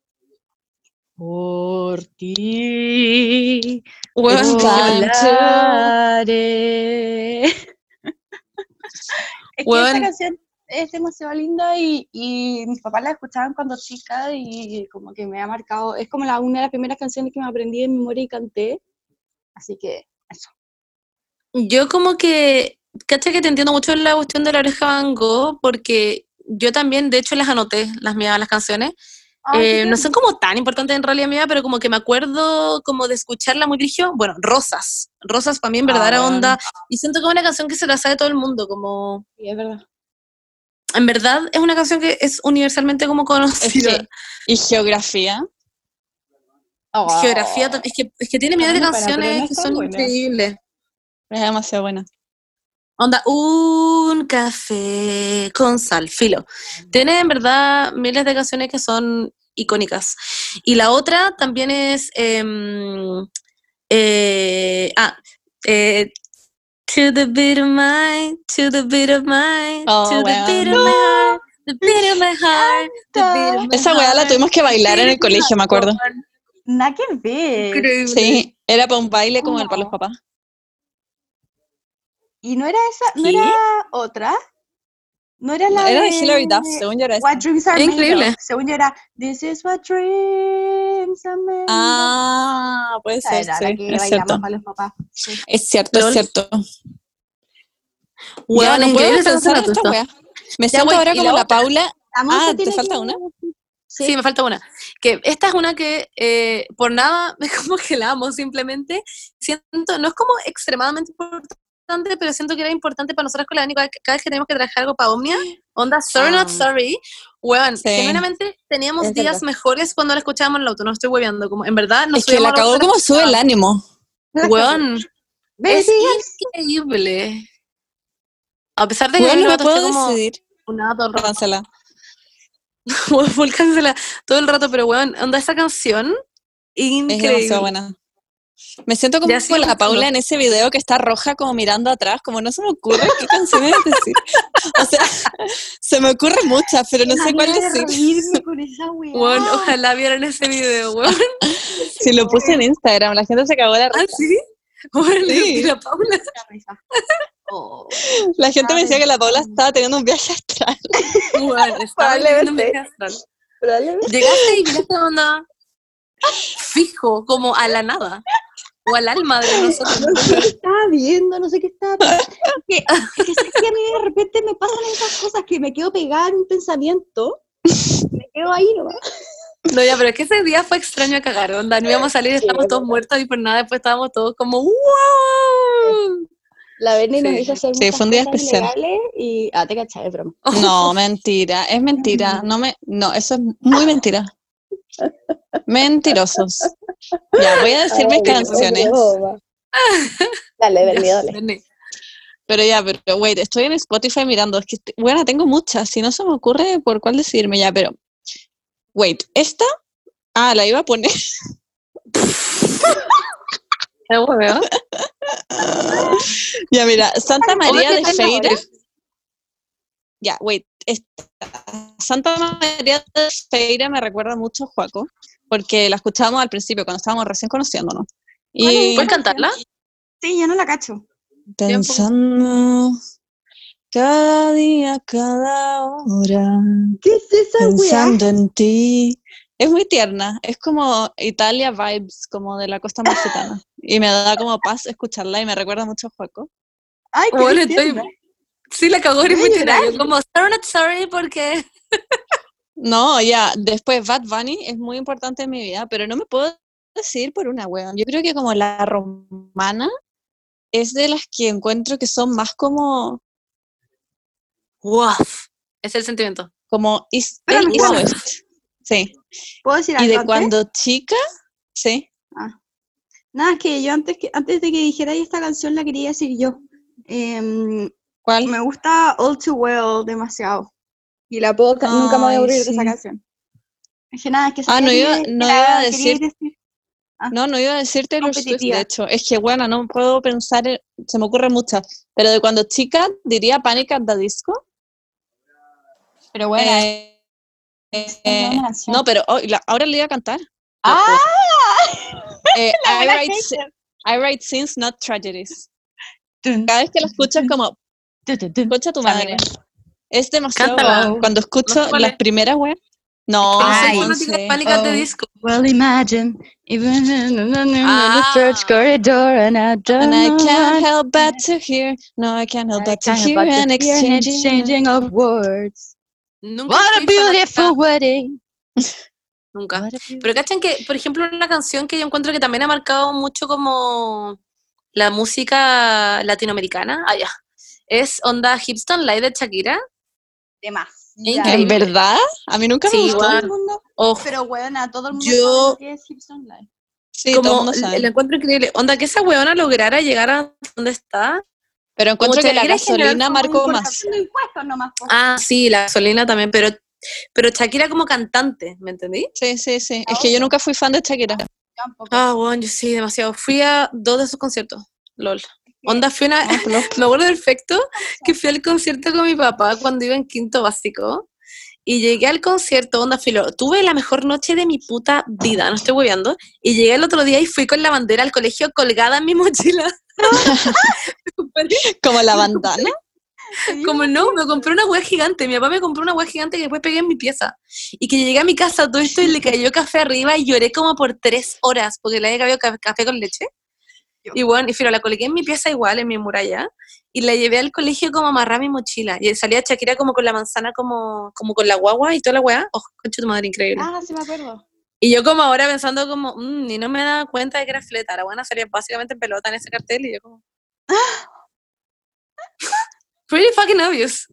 Por ti volaré. es que esa canción es demasiado linda y, y mis papás la escuchaban cuando chica y como que me ha marcado, es como la, una de las primeras canciones que me aprendí de memoria y canté, así que eso. Yo como que, caché que te entiendo mucho en la cuestión de la oreja Van Gogh, porque yo también, de hecho, las anoté, las mías, las canciones. Eh, no son como tan importantes en realidad mía, pero como que me acuerdo como de escucharla muy grigio. Bueno, Rosas. Rosas para mí en verdad Ah, era onda. Y siento que es una canción que se la sabe todo el mundo, como... Sí, es verdad. En verdad es una canción que es universalmente como Es conocida. que- ¿Y geografía? Geografía, tam- es que, es que tiene millones de canciones que son buena. increíbles. Es demasiado buena. Onda, un café con sal, filo. Tiene en verdad miles de canciones que son icónicas. Y la otra también es. em, eh, ah, eh, To the beat of my, to the beat of my, Oh, to the beat of my heart, the beat of my heart, the beat of my Esa weá la tuvimos que bailar en el colegio, me acuerdo. Nada que ver. Sí, era para un baile como el para los papás. ¿Y no era esa? ¿No ¿Qué? era otra? ¿No era la Era de de Hilary Duff, según yo era esa. What Dreams Are Es Made increíble. Of? Según yo era This is what dreams are made of. Ah, puede Esa ser, era sí, la que es cierto. para los papás. Sí. Es cierto, es Lol. cierto. Weón, ya, no puedo pensar en esta esto. wea. Me Ya, siento ahora como la la. Paula. La Ah, ¿te falta que- una? Sí. Sí, me falta una. Que esta es una que eh, por nada es como que la amo, simplemente siento, no es como extremadamente importante, pero siento que era importante para nosotros con la Dani cada, vez que tenemos que trabajar algo para Omnia. Onda, sorry not Ah. sorry. Weón, Sí. genuinamente teníamos Es días verdad. mejores cuando la escuchábamos en el auto, no estoy hueveando, como en verdad nos Es que la cagó como sube el ánimo. Weón, es increíble. A pesar de que Bueno, no puedo como decidir. funada todo el rato. Cancela. Full cancela todo el rato, pero weón, onda esa canción, Es increíble. demasiado buena. Me siento como sigo la. Paula en ese video que está roja como mirando atrás, como no se me ocurre qué canciones decir. O sea, se me ocurren muchas, pero no sé cuál decir. con esa. Weón, ojalá vieran ese video, weón. Si lo puse en Instagram, la gente se cagó la ¿Ah, risa. sí? Weón, Sí. y la Paula. Oh. La gente me decía que la Paula estaba teniendo un viaje astral. Weón, estaba mi Probablemente. vida astral. Llegaste y miraste onda fijo, como a la nada. O al alma de nosotros. No sé qué estaba viendo, no sé qué estaba que, es que, a mí de repente me pasan esas cosas que me quedo pegada en un pensamiento. Me quedo ahí nomás. No, ya, pero es que ese día fue extraño a cagar, onda. No íbamos a salir, estábamos todos muertos y por nada después estábamos todos como ¡Wow! La Berni nos Sí. hizo hacer Sí, muchas fue un día cosas especial. y... Ah, te cachai, es broma. No, mentira, es mentira. No me, no, eso es muy mentira. Mentirosos. Ya, voy a decir mis canciones. Dale, Berni, dale. Vení. Pero ya, pero wait, estoy en Spotify mirando. Es que, bueno, tengo muchas. Si no se me ocurre por cuál decidirme ya, pero. Wait, esta. Ah, la iba a poner. Ya, mira, Santa María de Feira. Ya, wait. Esta. Santa María de Feira me recuerda mucho a Juaco, porque la escuchábamos al principio, cuando estábamos recién conociéndonos. Y ¿Puedes cantarla? Sí, yo no la cacho. pensando cada día, cada hora. ¿Qué es esa weá? pensando en ti. Es muy tierna, es como Italia vibes, como de la costa amalfitana. Y me da como paz escucharla y me recuerda mucho a Juaco. Ay, qué Bueno, estoy-. Sí, la cagó, llorar. Yo como, sorry not sorry, porque... No, ya, después Bad Bunny es muy importante en mi vida, pero no me puedo decir por una weón. Yo creo que como la romana es de las que encuentro que son más como, ¡Wow! Es el sentimiento. como East, Pero el West. Sí. ¿Puedo decir Y algo de antes? cuando chica, sí. Nada, es que yo antes, que, antes de que dijera esta canción la quería decir yo. Em, ¿Cuál? me gusta All Too Well demasiado. Y la puedo, ca- nunca me voy a Ay, aburrir de esa sí. canción. Es que nada, es que Ah, no iba- no iba a decir- Ah. No, no iba a decirte los Swift, de hecho. Es que, bueno, no puedo pensar, en- se me ocurren muchas. Pero de cuando chica, diría Panic at the Disco. Pero bueno, Eh, eh, no, pero oh, la- ahora le iba a cantar. ¡Ah! Eh, I, write. I write scenes, not tragedies. Cada vez que la escuchas, como, escucha tu madre. Es demasiado. Cántala. Cuando escucho No las primeras, weas. No, No Ay, de sé. Oh. Disco. Well, imagine, even in, Ah. the church corridor, and I don't And I can't what help but to hear. No, I can't help I but to hear an exchanging. exchanging of words. Nunca What a beautiful wedding. Nunca. Pero cachan que, por ejemplo, una canción que yo encuentro que también ha marcado mucho como la música latinoamericana, ah, ya, es onda Hipstone Live de Shakira. Demasiado. ¿En Increíble. verdad? A mí nunca Sí, me gustó. El mundo, Oh, pero bueno, a todo el mundo Yo- sabe que es Gibson Live. Sí, todo el como mundo el sabe. encuentro increíble. Onda, que esa weona lograra llegar a donde está, Pero encuentro que la en gasolina marcó más. Nomás. Ah, sí, la gasolina también, pero, pero Shakira como cantante, ¿me entendí? Sí, sí, sí. Es que yo nunca fui fan de Shakira. Tampoco. Ah, bueno, yo sí, demasiado. Fui a dos de sus conciertos, lol. Onda, fui una... Ah, Me acuerdo perfecto que fui al concierto con mi papá cuando iba en quinto básico. Y llegué al concierto, onda filo. Tuve la mejor noche de mi puta vida, no estoy hueveando. Y llegué el otro día y fui con la bandera al colegio colgada en mi mochila. Como la bandana. Como no, me compré una hueá gigante. Mi papá me compró una hueá gigante que después pegué en mi pieza. Y que llegué a mi casa todo esto y le cayó café arriba y lloré como por tres horas porque le había caído ca- café con leche. Y bueno, y filo, la coloqué en mi pieza igual, en mi muralla, y la llevé al colegio como amarrada a mi mochila. Y salía Shakira como con la manzana, como, como con la guagua y toda la weá. Oh, concha tu madre, increíble. Ah, sí me acuerdo. Y yo como ahora pensando como, mm, ni no me daba cuenta de que era fleta. La buena salía básicamente en pelota en ese cartel y yo como... Pretty fucking obvious.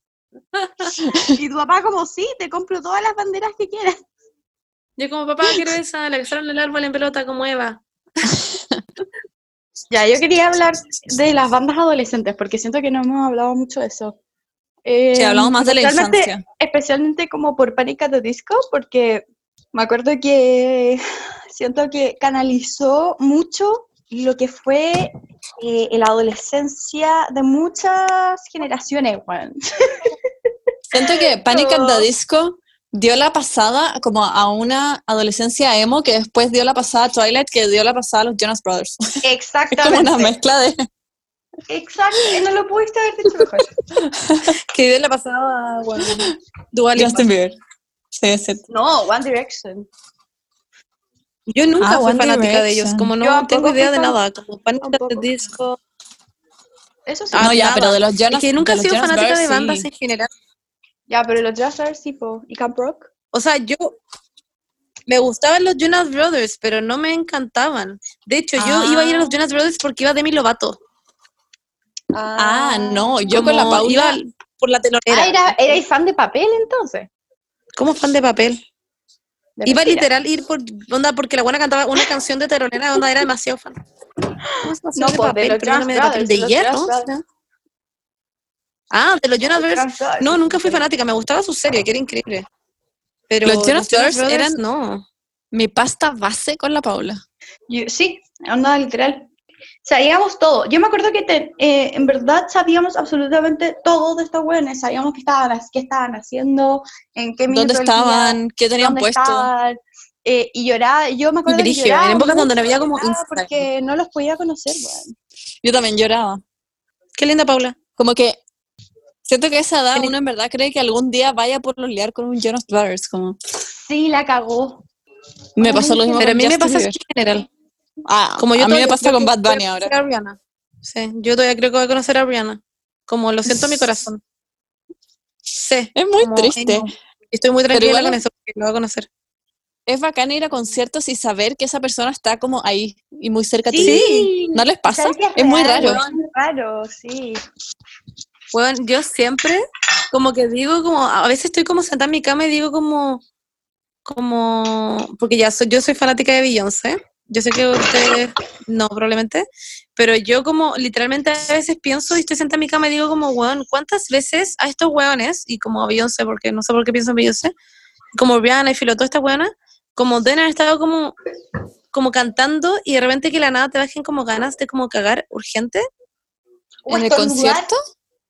Y tu papá como, sí, te compro todas las banderas que quieras. Yo como, papá, quiero esa, la que sale en el árbol en pelota como Eva. Ya, yo quería hablar de las bandas adolescentes, porque siento que no hemos hablado mucho de eso. Eh, Sí, hablamos más de la infancia. Especialmente como por Panic at the Disco, porque me acuerdo que siento que canalizó mucho lo que fue eh, la adolescencia de muchas generaciones, weón. Siento que Panic at the Disco dio la pasada como a una adolescencia emo que después dio la pasada a Twilight que dio la pasada a los Jonas Brothers. Es como Exactamente. una mezcla de... Exacto, no lo pudiste haber dicho mejor. Que dio la pasada, bueno, Dua Lipa. Justin Bieber. Sí, es cierto. No, One Direction. Yo nunca Ah, fui One fanática de ellos, como no tengo idea de nada, como the tampoco. Disco. Eso sí. Ah, no, ya, nada. pero de los Es Jonas que nunca de he sido Jonas fanática de bandas sí. en general. Ya, pero los Jonas Brothers sí, po. ¿Y Camp Rock? O sea, yo me gustaban los Jonas Brothers, pero no me encantaban. De hecho, yo iba a ir a los Ah. Jonas Brothers porque iba Demi Lovato. Ah, no, yo con la Paula... iba por la telonera. Ah, era, ¿erais fan de papel entonces? como fan de papel. De Iba mentira. literal ir por onda porque la buena cantaba una canción de telonera, onda era demasiado fan. ¿Cómo No, de pues, de papel? los de Jonas papel Brothers, de de los hierro. Jonas Brothers. Ah, de los Jonas Brothers. Jonas Brothers, No, nunca fui fanática, me gustaba su serie, que era increíble. Pero Los Jonas Brothers eran- no. Mi pasta base con la Paula. Yo- sí, onda literal. Sabíamos todo. Yo me acuerdo que te- eh, en verdad sabíamos absolutamente todo de estos hueones. Sabíamos qué estaban, qué estaban haciendo, en qué ¿Dónde minuto día, estaban? ¿Qué tenían dónde puesto? estaban. eh, y lloraba, yo me acuerdo que lloraba en épocas donde no había como Instagram. Porque no los podía conocer, weón. Yo también lloraba. Qué linda Paula. Como que siento que a esa edad uno en verdad cree que algún día vaya por los liar con un Jonas Brothers. Como... Sí, la cagó. Me pasó lo mismo Pero a mí me pasa en general. Ah, Como yo a mí me pasa con Bad Bunny ahora. a Rihanna. Sí, yo todavía creo que voy a conocer a Rihanna. Como lo siento en mi corazón. Sí. Es muy como, triste. no. Estoy muy tranquila igual con es- eso, porque lo voy a conocer. Es bacán ir a conciertos y saber que esa persona está como ahí y muy cerca de ti. Sí. ¿No les pasa? ¿Sabes qué Es muy raro. Es raro, sí. Bueno, yo siempre como que digo como, a veces estoy como sentada en mi cama y digo como, como, porque ya soy, yo soy fanática de Beyoncé, yo sé que ustedes no probablemente, pero yo como literalmente a veces pienso y estoy sentada en mi cama y digo como, weón, ¿cuántas veces a estos weones, y como a Beyoncé, porque no sé por qué pienso en Beyoncé, como Rihanna y Filo, todas estas weonas, como deben haber estado como, como cantando y de repente que la nada te bajen como ganas de como cagar urgente? ¿En el concierto?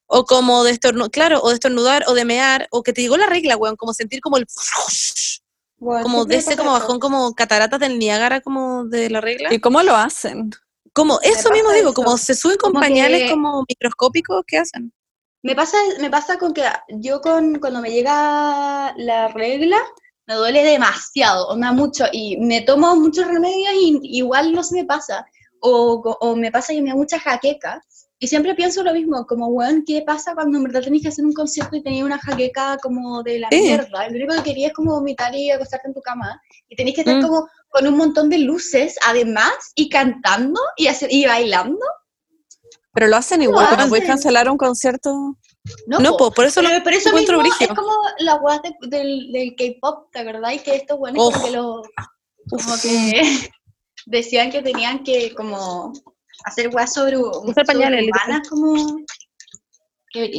O como de estornudar, claro, o de estornudar, o de mear, o que te llegó la regla, weón, como sentir como el, como de ese como bajón, como cataratas del Niágara, como de la regla. ¿Y cómo lo hacen? Como eso mismo digo, eso. como se suben con Como pañales que- como microscópicos, ¿qué hacen? Me pasa, me pasa con que yo con, cuando me llega la regla, me duele demasiado, o me da mucho, y me tomo muchos remedios y igual no se me pasa. O, o me pasa que me da mucha jaqueca. Y siempre pienso lo mismo, como, weón, ¿qué pasa cuando en verdad tenés que hacer un concierto y tenés una jaqueca como de la Sí. mierda? Lo único que querías es como vomitar y acostarte en tu cama. Y tenés que estar Mm. como con un montón de luces, además, y cantando y, hacer, y bailando. Pero lo hacen igual, Lo ¿no puedes cancelar un concierto? No, po. po, por eso lo Pero, pero eso encuentro mismo es como la weá de- del, del K-pop, ¿te acordáis? Que estos buenos como que lo, como que decían que tenían que como hacer weas sobre, sobre pañales, humanas como Qué.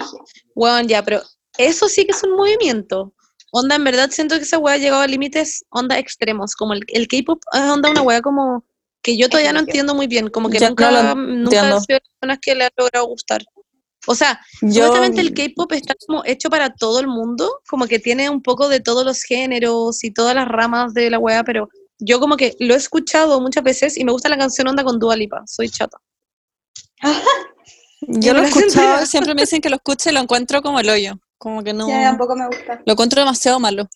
Weón, ya, pero eso sí que es un movimiento. Onda, en verdad siento que esa weá ha llegado a límites, onda, extremos. Como el, el K-pop es onda una weá como que yo todavía no entiendo muy bien. Como que Ya, nunca, no nunca he sido de las personas que le ha logrado gustar. O sea, Yo, supuestamente el K-pop está como hecho para todo el mundo, como que tiene un poco de todos los géneros y todas las ramas de la weá, pero yo como que lo he escuchado muchas veces y me gusta la canción onda con Dua Lipa, soy chata. yo lo he escuchado siempre me dicen que lo escuche y lo encuentro como el hoyo. Como que no. Sí, tampoco me gusta. Lo encuentro demasiado malo.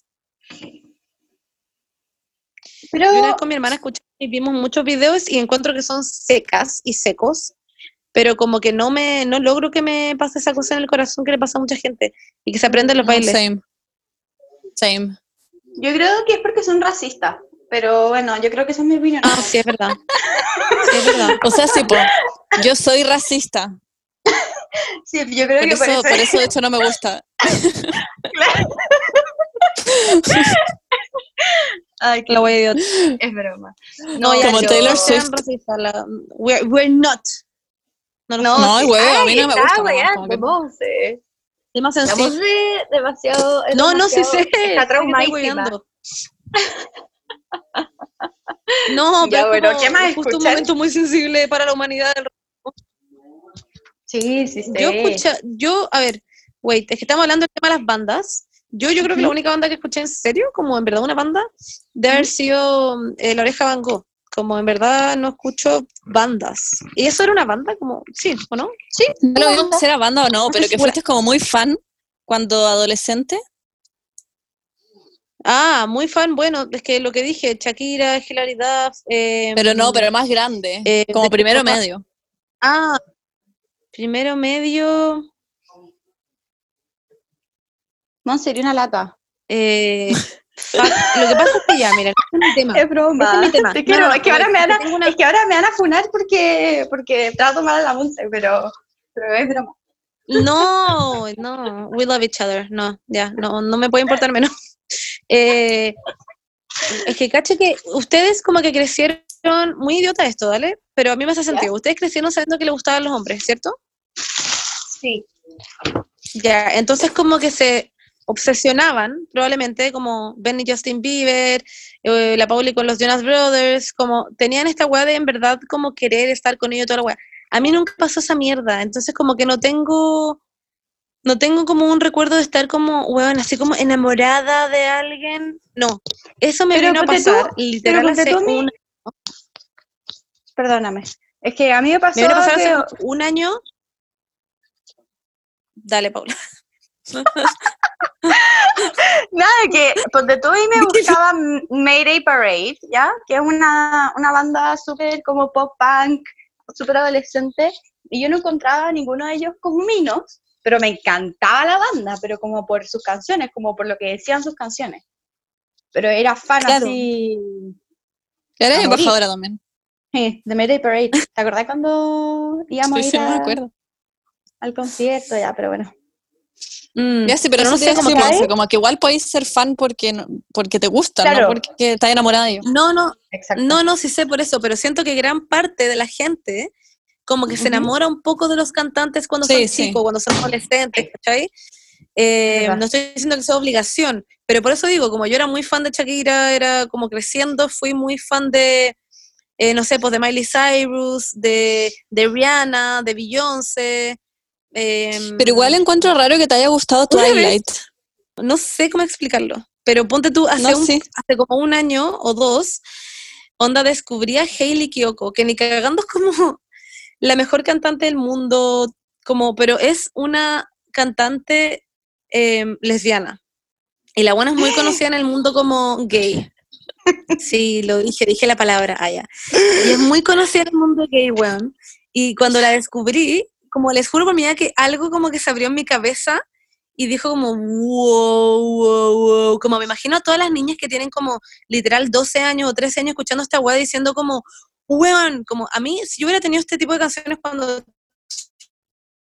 Pero Yo una vez con mi hermana escuchamos y vimos muchos videos y encuentro que son secas y secos, pero como que no me no logro que me pase esa cosa en el corazón que le pasa a mucha gente y que se aprende los bailes. Same. Same. yo creo que es porque son racistas. Pero bueno, yo creo que esa es mi opinión. Ah, sí, es verdad. Sí, es verdad. O sea, sí, po, yo soy racista. Sí, yo creo Por que eso, por eso. por eso de hecho no me gusta. Ay, qué La wea idiota. es broma. No, ya, Como yo- Taylor Swift. racistas, la- we're, we're not. No, no, No, sí. güey, a mí no me gusta, no, weando, que- Monse. es más La sencillo. Monse demasiado. es No, no, sí demasiado- sé. Está sé No, Ya, pero es bueno, como ¿qué más justo un momento muy sensible para la humanidad. Sí, sí, sí. Yo escuché, yo, a ver, wait, es que estamos hablando del tema de las bandas. Yo, yo creo que la única banda que escuché en serio, como en verdad una banda, debe haber sido eh, La Oreja Van Gogh. Como en verdad no escucho bandas. ¿Y eso era una banda? Como, sí, ¿o no? Sí. No lo digo si era banda o no, pero que fuiste como muy fan cuando adolescente. Ah, muy fan, bueno, es que lo que dije, Shakira, Hilary Duff. eh, Pero no, pero más grande. eh, como primero medio. Ah, primero medio. Monse, sería una lata. Eh, lo que pasa es que ya, mira, este es mi tema. Es broma. Ese es mi tema. Te No, quiero, no, es, que no, ahora me van a, una- es que ahora me van a funar porque, porque trato mal a la Monse, pero, pero es broma. No, no, we love each other. No, ya, no, no me puede importar menos. Eh, es que caché que ustedes como que crecieron, muy idiota esto, ¿vale? Pero a mí me hace sentido. Ustedes crecieron sabiendo que le gustaban los hombres, ¿cierto? Sí. Ya, entonces como que se obsesionaban, probablemente, como Ben y Justin Bieber, eh, la Pauli con los Jonas Brothers, como tenían esta weá de en verdad como querer estar con ellos toda la weá. A mí nunca pasó esa mierda, entonces como que no tengo, no tengo como un recuerdo de estar como, weón, así como enamorada de alguien. No, eso me Pero vino a tú- pasar literal ponte hace tú mí- un, Perdóname. Es que a mí me pasó me vino a pasar que- hace un año. Dale, Paula. Nada, que ponte tú y me gustaba M- Mayday Parade, ¿ya? Que es una, una banda súper como pop punk, súper adolescente, y yo no encontraba a ninguno de ellos como minos, pero me encantaba la banda, pero como por sus canciones, como por lo que decían sus canciones. Pero era fan Claro. así Eres A morir. embajadora también. sí, de Mayday Parade. ¿Te acordás cuando íbamos Sí, a sí, ir me a- acuerdo. al concierto? Ya, pero bueno. Mm, Ya sí, pero, no no sé, sé como como, que- como que igual podéis ser fan porque, no- porque te Claro. no porque estás enamorada de ellos. No, no, Exacto. No, no, sí sé por eso, pero siento que gran parte de la gente como que se enamora un poco de los cantantes cuando Sí, son sí. chicos, cuando son adolescentes, ¿cachai? Eh, no estoy diciendo que sea obligación, pero por eso digo, como yo era muy fan de Shakira, era como creciendo, fui muy fan de, eh, no sé, pues de Miley Cyrus, de, de Rihanna, de Beyoncé. em, Pero igual encuentro raro que te haya gustado Una vez- Twilight. no sé cómo explicarlo, pero ponte tú, hace, No, un- sí. hace como un año o dos, onda descubrí a Hailey Kiyoko, que ni cagando es como la mejor cantante del mundo, como, pero es una cantante em, lesbiana. Y la buena es muy conocida en el mundo como gay. Sí, lo dije, dije la palabra, ah, ya. Y es muy conocida en el mundo gay, weón. Y cuando la descubrí, como les juro por mi vida que algo como que se abrió en mi cabeza y dijo como, wow, wow, wow. Como me imagino a todas las niñas que tienen como literal 12 años o 13 años escuchando esta weá diciendo como, weón, como a mí, si yo hubiera tenido este tipo de canciones cuando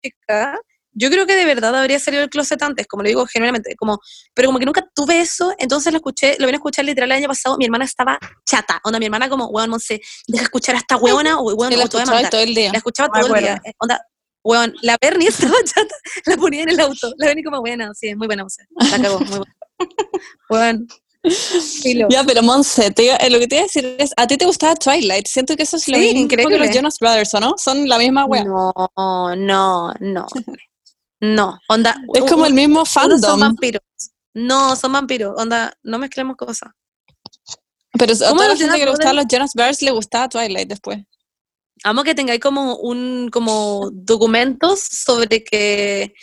chica, yo creo que de verdad habría salido del closet antes, como lo digo generalmente, como, pero como que nunca tuve eso, entonces lo escuché, lo vine a escuchar literal el año pasado, mi hermana estaba chata, onda, mi hermana como, weón, Monse, deja escuchar a esta weona, o weón, la o escuchaba todo el día. La escuchaba todo el día. eh, Onda, Weón, la Bernie esta bachata la ponía en el auto. La Bernie como buena, sí, es muy buena música. La cagó, muy buena. Weón. Ya, pero Monse, te iba- eh, lo que te iba a decir es, ¿a ti te gustaba Twilight? Siento que eso es lo Sí, mismo que increíble. los Jonas Brothers, ¿o no? Son la misma wea. No, no, no. No, onda. Es como el mismo unos son fandom. vampiros. No, son vampiros. Onda, no mezclemos cosas. Pero a ¿Cómo toda la gente que le gustaba los Jonas Brothers le gustaba Twilight después. Amo que tengáis como un como documentos sobre que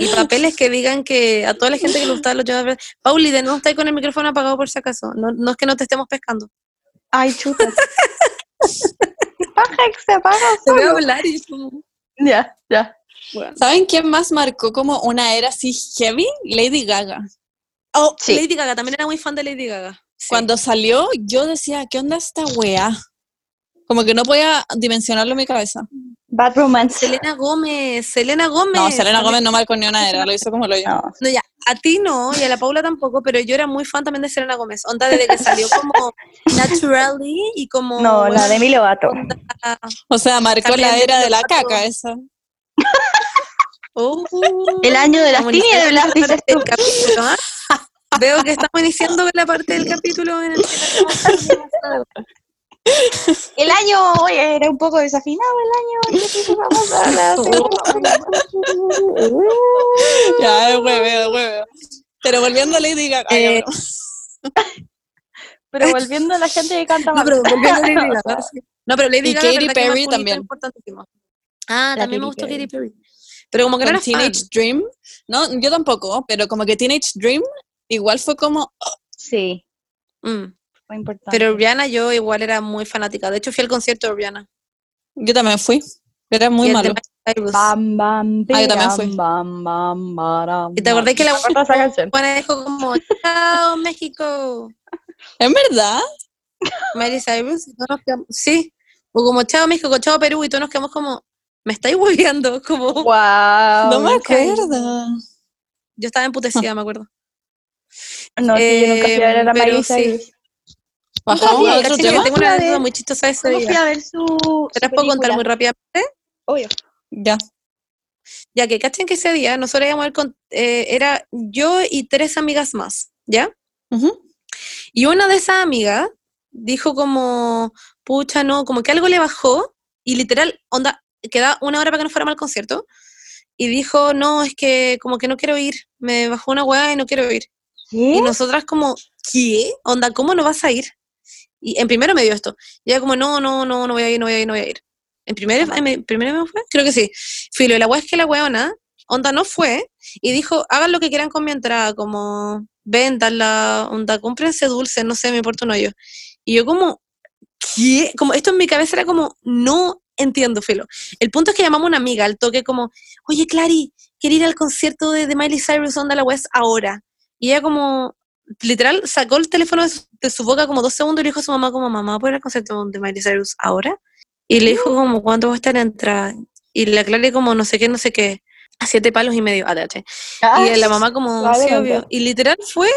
y papeles que digan que a toda la gente que le gustaba los Jonas Brothers. Pauli, de nuevo está ahí con el micrófono apagado por si acaso. No, no es que no te estemos pescando. Ay, chuta. ¿Qué paja que se apaga Te voy a hablar y Ya, ya. bueno. ¿Saben quién más marcó como una era así heavy? Lady Gaga. Oh, Sí. Lady Gaga, también era muy fan de Lady Gaga. Sí. Cuando salió, yo decía, ¿qué onda esta wea? Como que no podía dimensionarlo en mi cabeza. Bad Romance. Selena Gómez, Selena Gómez. No, Selena Gómez no marcó ni una era, lo hizo como lo yo. No. No, ya, a ti no, y a la Paula tampoco, pero yo era muy fan también de Selena Gómez. Onda desde que salió como Naturally y como. No, la de Emilio Lovato. onda- O sea, marcó la era de la caca esa. Oh, El año de las tinieblas, la dices tú. del capítulo, ¿ah? Veo que estamos iniciando con la parte del capítulo en el que El año, oye, era un poco desafinado el año. ¿Qué vamos a hablar? Ya, es hueveo, hueveo. Pero volviendo a Lady Gaga. Eh, no. Pero volviendo a la gente que canta No, mal. pero volviendo a Lady Gaga, sí. No, pero Lady Y Gaga. Katy Perry también. Ah, La también me Katy gustó Perry. Katy Perry. Pero como que no Con era fan. Teenage Dream. No, yo tampoco, pero como que Teenage Dream igual fue como, Sí, Mm. Fue importante. Pero Rihanna yo igual era muy fanática. De hecho fui al concierto de Rihanna. yo también fui. Era muy malo. Cyrus. Bam, bam, Ah, yo también fui. Bam, bam, baram, ¿Y te acordás que la. Juana dijo como, chao México, ¿En verdad? Miley Cyrus? Y todos nos quedamos- sí, o como chao México, chao Perú, y todos nos quedamos como, me estáis hueveando, como, Wow. no me acuerdo. yo estaba emputecida, me acuerdo. No, sí, yo nunca fui a ver a la Eh, Miley sí. Oye, a otro tema. tengo una Fui a anécdota ver- muy chistosa ese Solo fui día. a ver su. ¿Te las puedo contar muy rápidamente? Obvio. Ya. Ya que cachen que ese día nosotros íbamos a ver con, eh, era yo y tres amigas más, ¿ya? Ujú. Y una de esas amigas dijo como, pucha, no, como que algo le bajó y literal, onda, queda una hora para que nos fuéramos al concierto y dijo, no, es que como que no quiero ir, me bajó una weá y no quiero ir. Y nosotras como, ¿qué? Onda, ¿cómo no vas a ir? Y en primero me dio esto. Y ella como, no, no, no, no voy a ir, no voy a ir, no voy a ir. ¿En primero, en primero me fue? Creo que sí. Filo, y la weá es que la weona, onda, no fue y dijo, hagan lo que quieran con mi entrada, como, véndanla, onda, cómprense dulces, no sé, me importa un hoyo. Y yo como, ¿qué? Como, esto en mi cabeza era como, no entiendo, Filo. El punto es que llamamos a una amiga al toque como, oye, Clary, quiero ir al concierto de, de Miley Cyrus, onda la es ahora. Y ella como, literal, sacó el teléfono de su, de su boca como dos segundos y le dijo a su mamá como, mamá, ¿puedo ir al concierto de Miley Cyrus ahora? Y le dijo como, ¿cuánto va a estar la entrada? Y la Clary como, no sé qué, no sé qué, a siete palos y medio, tache. Y la mamá como, sí, obvio. Y literal fue.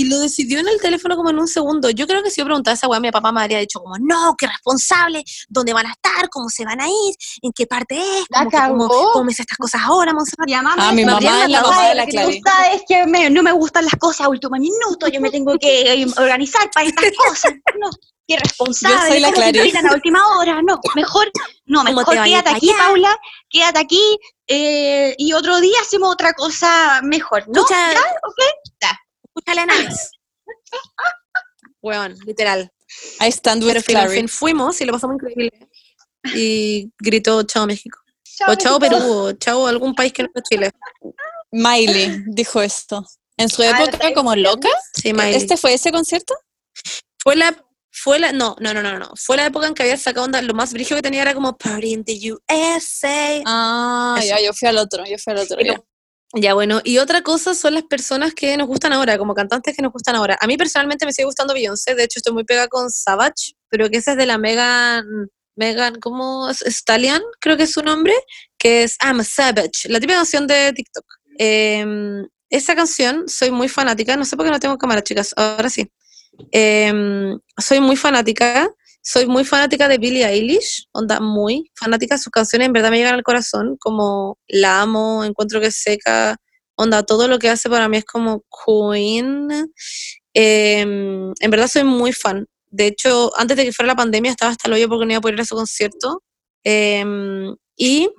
Y lo decidió en el teléfono como en un segundo. Yo creo que si yo preguntaba a esa weá, mi papá me habría dicho como, no, qué responsable, dónde van a estar, cómo se van a ir, en qué parte es, cómo, que- cómo, hace estas cosas ahora, Monserrat. Ah, mi mamá habría es la mamá de la que Clary. Sabes que me- no me gustan las cosas a último minuto, yo me tengo que eh, organizar para estas cosas. No, qué responsable, Yo soy la ¿cómo te Clary. invitan a última hora? No, mejor, no, ¿Cómo mejor quédate aquí, allá? Paula, quédate aquí eh, y otro día hacemos otra cosa mejor, ¿no? Escucha, ¿Ya? ¿Ok? Escúchale a. Weón, literal. I stand with Pero en fin, fuimos y lo pasamos increíble. Y gritó, chao México. O chao México. Perú, o chao algún país que no es Chile. Miley dijo esto. En su Ah, época ¿está como loca. Sí, Miley. ¿Este fue ese concierto? Fue la, fue la, no, no, no, no, no. Fue la época en que había sacado onda, lo más brígido que tenía era como Party in the USA. Ah, Eso. ya, yo fui al otro, yo fui al otro. Ya. Ya, bueno, y otra cosa son las personas que nos gustan ahora, como cantantes que nos gustan ahora. A mí personalmente me sigue gustando Beyoncé, de hecho estoy muy pegada con Savage, pero que esa es de la Megan, Megan, ¿cómo? Stallion, creo que es su nombre, que es I'm Savage, la típica canción de TikTok. Em, esa canción soy muy fanática, no sé por qué no tengo cámara, chicas, ahora sí. Em, soy muy fanática soy muy fanática de Billie Eilish, onda muy fanática, sus canciones en verdad me llegan al corazón, como la amo, encuentro que es seca, onda, todo lo que hace para mí es como Queen. Em, en verdad soy muy fan. De hecho, antes de que fuera la pandemia estaba hasta el hoyo porque no iba a poder ir a su concierto. Em, y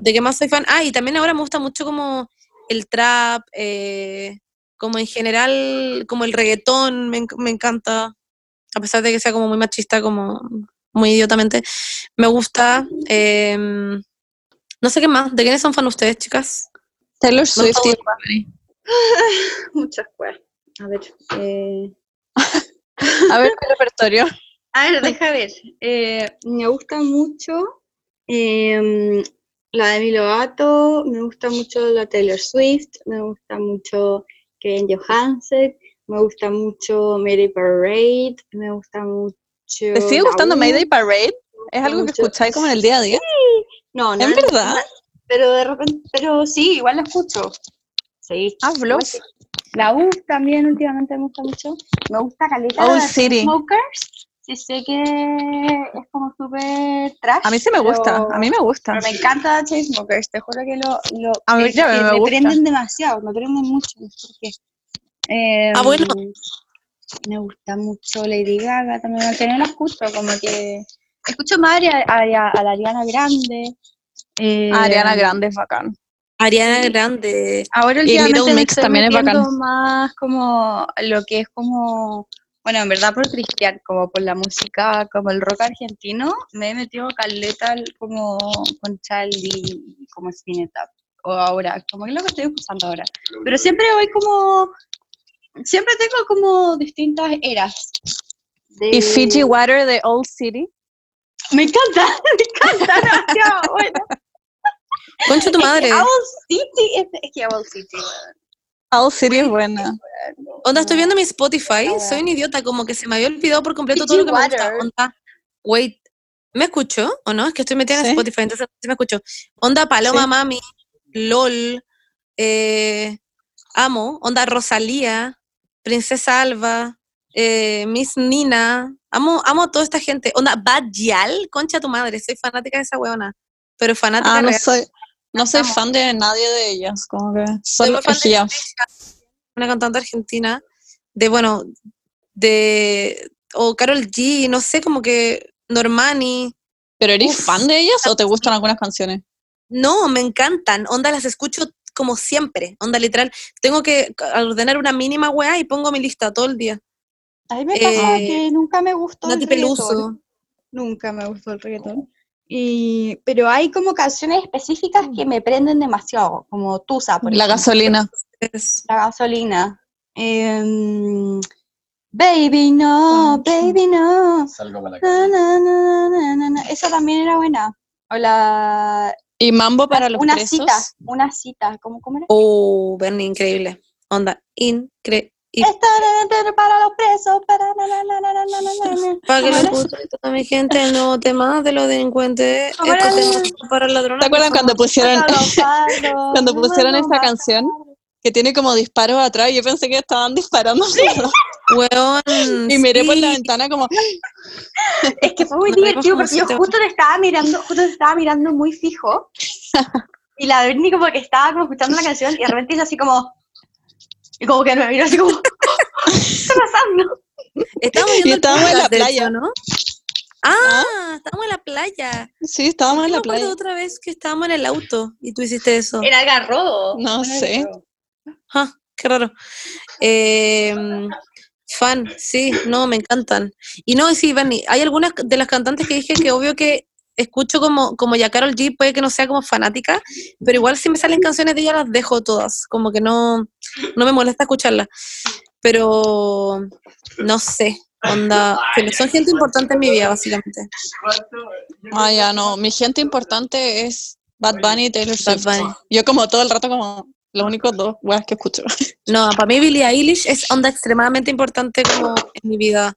de qué más soy fan. Ah, y también ahora me gusta mucho como el trap, eh, como en general, como el reggaetón, me, me encanta a pesar de que sea como muy machista, como muy idiotamente, me gusta. em, no sé qué más. ¿De quiénes son fan ustedes, chicas? Taylor Swift. Muchas cosas. A ver. eh, A ver, el repertorio. A ver, deja ver. Eh, me gusta mucho em, la de Demi Lovato, me gusta mucho la Taylor Swift, me gusta mucho Kevin Johansen, me gusta mucho Mary Parade, me gusta mucho. ¿Te sigue gustando Mayday Parade? ¿Es algo que escucháis como en el día a día? No, no. ¿En no, verdad? pero de repente, pero sí, igual la escucho. Sí. Ah, sí. La U también últimamente me gusta mucho. Me gusta Caleta Old City. Smokers. Sí sé que es como súper trash. A mí sí me gusta, a mí me gusta. Pero me encanta Chainsmokers, te juro que lo, lo A mí ya me- me me gusta. prenden demasiado, me prenden mucho, no sé por qué. Ah, bueno. Me gusta mucho Lady Gaga también, no la escucho, como que escucho más a, a- a la Ariana Grande. eh, Ariana Grande es bacán. Ariana Grande. Ahora últimamente me Mix estoy también es bacán. más como lo que es como, bueno, en verdad por cristian, como por la música, como el rock argentino, me he metido caleta al- como con Charlie, como Spinetta, o ahora, como que es lo que estoy escuchando ahora. Pero siempre voy como, siempre tengo como distintas eras. de- Y Fiji Water de Old City. Me encanta, me encanta, demasiado bueno. Concha tu madre. Es que Owl City, es, es que Owl City, weón. Old City es buena. Onda, estoy viendo mi Spotify, soy un idiota, como que se me había olvidado por completo Fiji todo lo que me gusta. Onda, wait, ¿me escucho o no? Es que estoy metida en Sí. Spotify, entonces sí me escucho. Onda, Paloma Sí. Mami, LOL, eh, Amo, Onda, Rosalía, Princesa Alba, eh, Miss Nina, amo, amo a toda esta gente. Onda, Bad Yal, concha tu madre, soy fanática de esa weona, pero fanática Ah, no real. soy, no soy Amo. fan de nadie de ellas, como que Soy solo fan una cantante argentina, de bueno, de o Carol G, no sé, como que Normani. ¿Pero eres Uf. fan de ellas o te gustan algunas canciones? No, me encantan. Onda las escucho como siempre. Onda literal. Tengo que ordenar una mínima weá y pongo mi lista todo el día. A mí me pasa Eh, que nunca me gustó el Nati reggaetón. Peluso. Nunca me gustó el reggaetón. Y, pero hay como canciones específicas que me prenden demasiado, como Tusa, por La ejemplo. gasolina. La gasolina. Em, baby, no, baby, no. Salgo para la Na, calle. na, na, na, na, na. Esa también era buena. O la. ¿Y mambo para los presos? citas, unas citas, ¿cómo, cómo era? Oh, Bernie, increíble. Onda, increíble. Estar para los presos, para na, na, Para que los putos a mi gente, el nuevo tema de los delincuentes, este para, ¿Te acuerdan cuando pusieron, cuando pusieron esta canción? Que tiene como disparos atrás, yo pensé que estaban disparando. Sí. Weón, Y miré por la ventana como, Es que fue muy divertido porque yo justo te estaba mirando, justo te estaba mirando muy fijo. Y la Berni como que estaba como escuchando la canción y de repente hizo así como. Y como que me miró así como. ¿Qué está pasando? Estábamos Y estábamos en la playa. ¿no? Ah, estábamos en la playa. sí, estábamos en Yo la me acuerdo playa. otra vez que estábamos en el auto y tú hiciste eso. En Algarrobo. No sé. Ah, qué raro. Eh, fan, sí, no, me encantan. Y no, sí, Bernie, hay algunas de las cantantes que dije que obvio que escucho como, como ya Carol G, puede que no sea como fanática, pero igual si me salen canciones de ella las dejo todas, como que no, no me molesta escucharlas. Pero no sé, onda, pero son gente importante en mi vida, básicamente. Ah, ya no. Mi gente importante es Bad Bunny y Taylor Bad Swift. Bunny. Yo como todo el rato como los únicos dos weas que escucho. No, para mí Billie Eilish es onda extremadamente importante como en mi vida,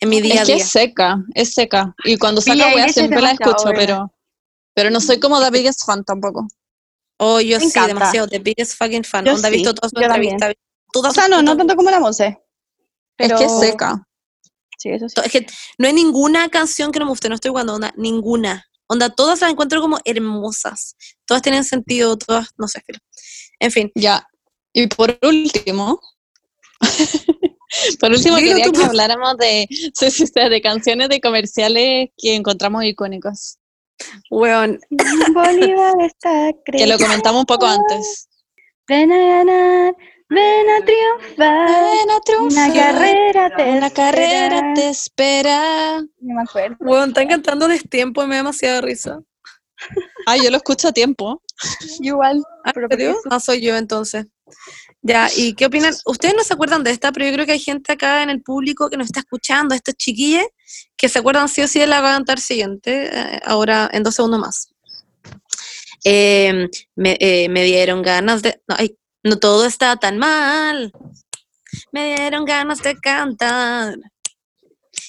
en mi día a es que día. es seca, es seca. Y cuando Billie saca weas siempre la escucho, pero pero no soy como the biggest fan tampoco. Oh, yo Me sí, encanta. demasiado, the biggest fucking fan. Yo onda, he sí, visto todas sus entrevistas. Todas O sea, no, no tanto como la Monse. Es que es seca. Sí, eso sí. Es que no hay ninguna canción que no me guste, no estoy jugando onda, ninguna. Onda, todas las encuentro como hermosas. Todas tienen sentido, todas, no sé, filo. En fin, Ya. Y por último, por último Dilo quería que habláramos de, sí, sí, sí, de canciones de comerciales que encontramos icónicos. weón, Bolívar está Que lo comentamos un poco antes. Ven a ganar, ven a triunfar. Ven a Una triunfar, carrera te Una carrera espera. te espera. No me acuerdo. weón, están cantando destiempo y me da demasiada risa. Ay, yo lo escucho a tiempo. Igual. ¿Ah, Ah, soy yo entonces. Ya, ¿y qué opinan? Ustedes no se acuerdan de esta, pero yo creo que hay gente acá en el público que nos está escuchando, estos chiquillos, que se acuerdan sí o sí de la cantar siguiente, eh, ahora en dos segundos más. Eh, me, eh, me dieron ganas de... No, ay, no todo está tan mal. Me dieron ganas de cantar.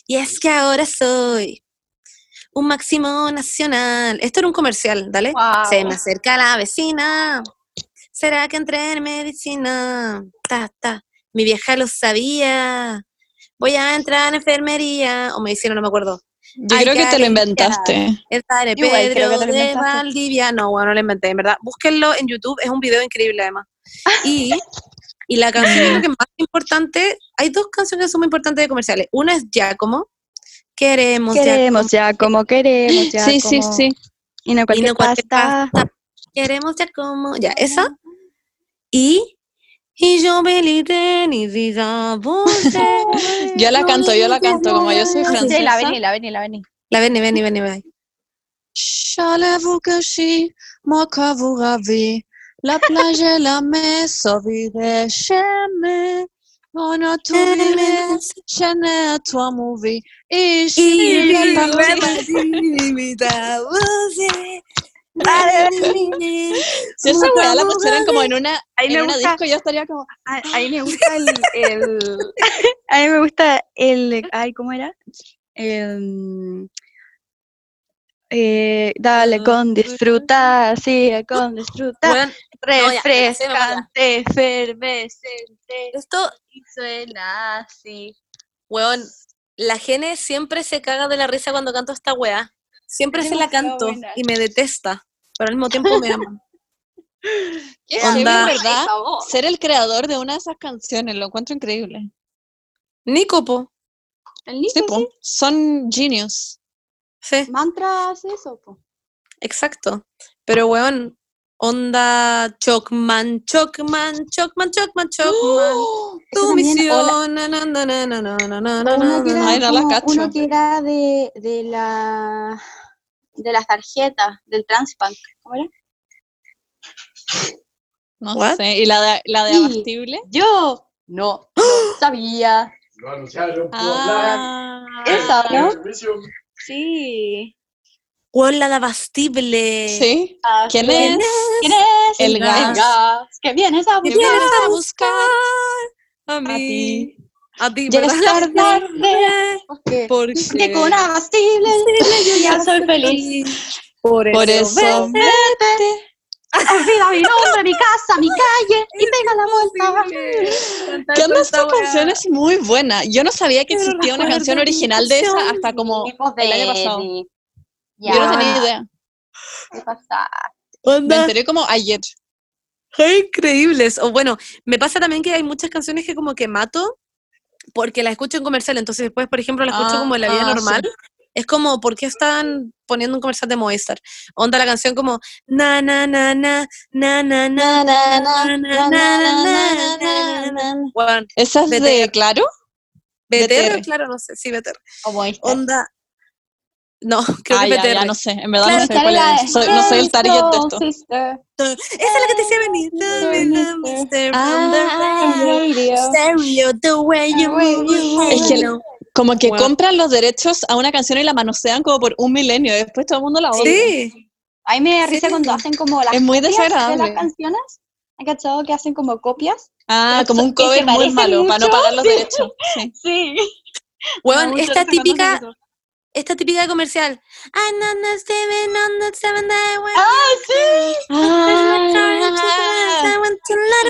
Y es que ahora soy un máximo nacional. Esto era un comercial, dale. Wow. Se me acerca la vecina. ¿Será que entré en medicina? Ta, ta. Mi vieja lo sabía. Voy a entrar en enfermería. O medicina, no me acuerdo. Yo Ay, creo que te lo inventaste. El padre Igual creo que Pedro te lo de. Valdivia. No, bueno, no lo inventé, en verdad. Búsquenlo en YouTube, es un video increíble además. Y, y la canción que más importante, hay dos canciones que son muy importantes de comerciales. Una es Giacomo. Queremos, Queremos ya como queremos ya. Sí, sí, como- sí. Y no Y cualquier no cualquier pasta. pasta. Queremos Giacomo. Ya, esa. Y. Y yo belité ni vida Yo la canto, yo la canto, como yo soy Sí, francesa. la vení, la vení, la vení. La ven, ven, ven, ven. Chalez-vous que je moi que vous ravez, la plage et la mer s'ouvrirent jamais. On a je n'ai toi mauvais, et Si esa weá la pusieran como en una, Ahí en me una gusta- disco, yo estaría como, A, a mí me gusta el, el- a mí me gusta el ay cómo era Em, eh, dale con disfrutar sí con disfrutar Bueno, no, refrescante efervescente esto, y suena así weón, la Gene siempre se caga de la risa cuando canto esta weá. Siempre Es se la canto buena. y me detesta, pero al mismo tiempo me ama. qué Onda. ¿verdad? Ser el creador de una de esas canciones, lo encuentro increíble. Nico, po. el Nico Sí, po, son genius. Sí. Mantra hace eso. Exacto. Pero, weón, onda Chocman, Chocman, Chocman, Chocman, ¡Oh! Chocman. Tu misión. Na, na, na, na, na, uno que era, no de, de, la, de las tarjetas, del Transbank. ¿Cómo? No sé. ¿Y la de, la de abastible? Yo no, sabía. Lo anunciaron por ah. Esa, ¿no? Sí. Weón, la de Abastible. Sí. ¿Quién ¿Quién es? ¿Quién es? El gas. Que vienes a ¿Qué buscar. vienes a buscar? A mí. ti. A ti, Ya ¿verdad? es tarde. tarde. Porque Porque que con abastible yo ya soy feliz. Por Por eso. Vete. Olvida mi nombre, mi casa, mi calle y pega la vuelta. ¿Qué onda esta canción? Es muy buena. Yo no sabía que existía una canción original de esa hasta como el año pasado. Yo no tenía idea. ¿Qué pasa? Me enteré como ayer. increíbles. O bueno, me pasa también que hay muchas canciones que como que mato porque las escucho en comercial, entonces después, por ejemplo, las escucho Ah, como en la vida ah, normal. Es como, ¿por qué están poniendo un comercial de Movistar? Onda la canción como na na na na na na na na na na na na na na Bueno, ¿Esa es de. Claro? BTR, claro, no sé, sí, BTR. Onda, no, creo Ah, que ya, no sé. En verdad Claro, no sé cuál la es. Soy- no soy el target de esto. Sister. Esa es la que te decía venir. Mister. on the Ah, radio. Stereo, the way you move. Es que No. Como que Bueno. compran los derechos a una canción y la manosean como por un milenio. y Después todo el mundo la odia. Sí, A mí me da Sí. risa cuando hacen como las Es muy copias de desagradable. las canciones. ¿Han cachado que hacen como copias? Ah, como un cover muy malo para no mucho. pagar los Sí. derechos. Sí. Sí. Weón, esta típica, esta típica de comercial. I know the seven on the seven day when ¡Ah, sí! Ah.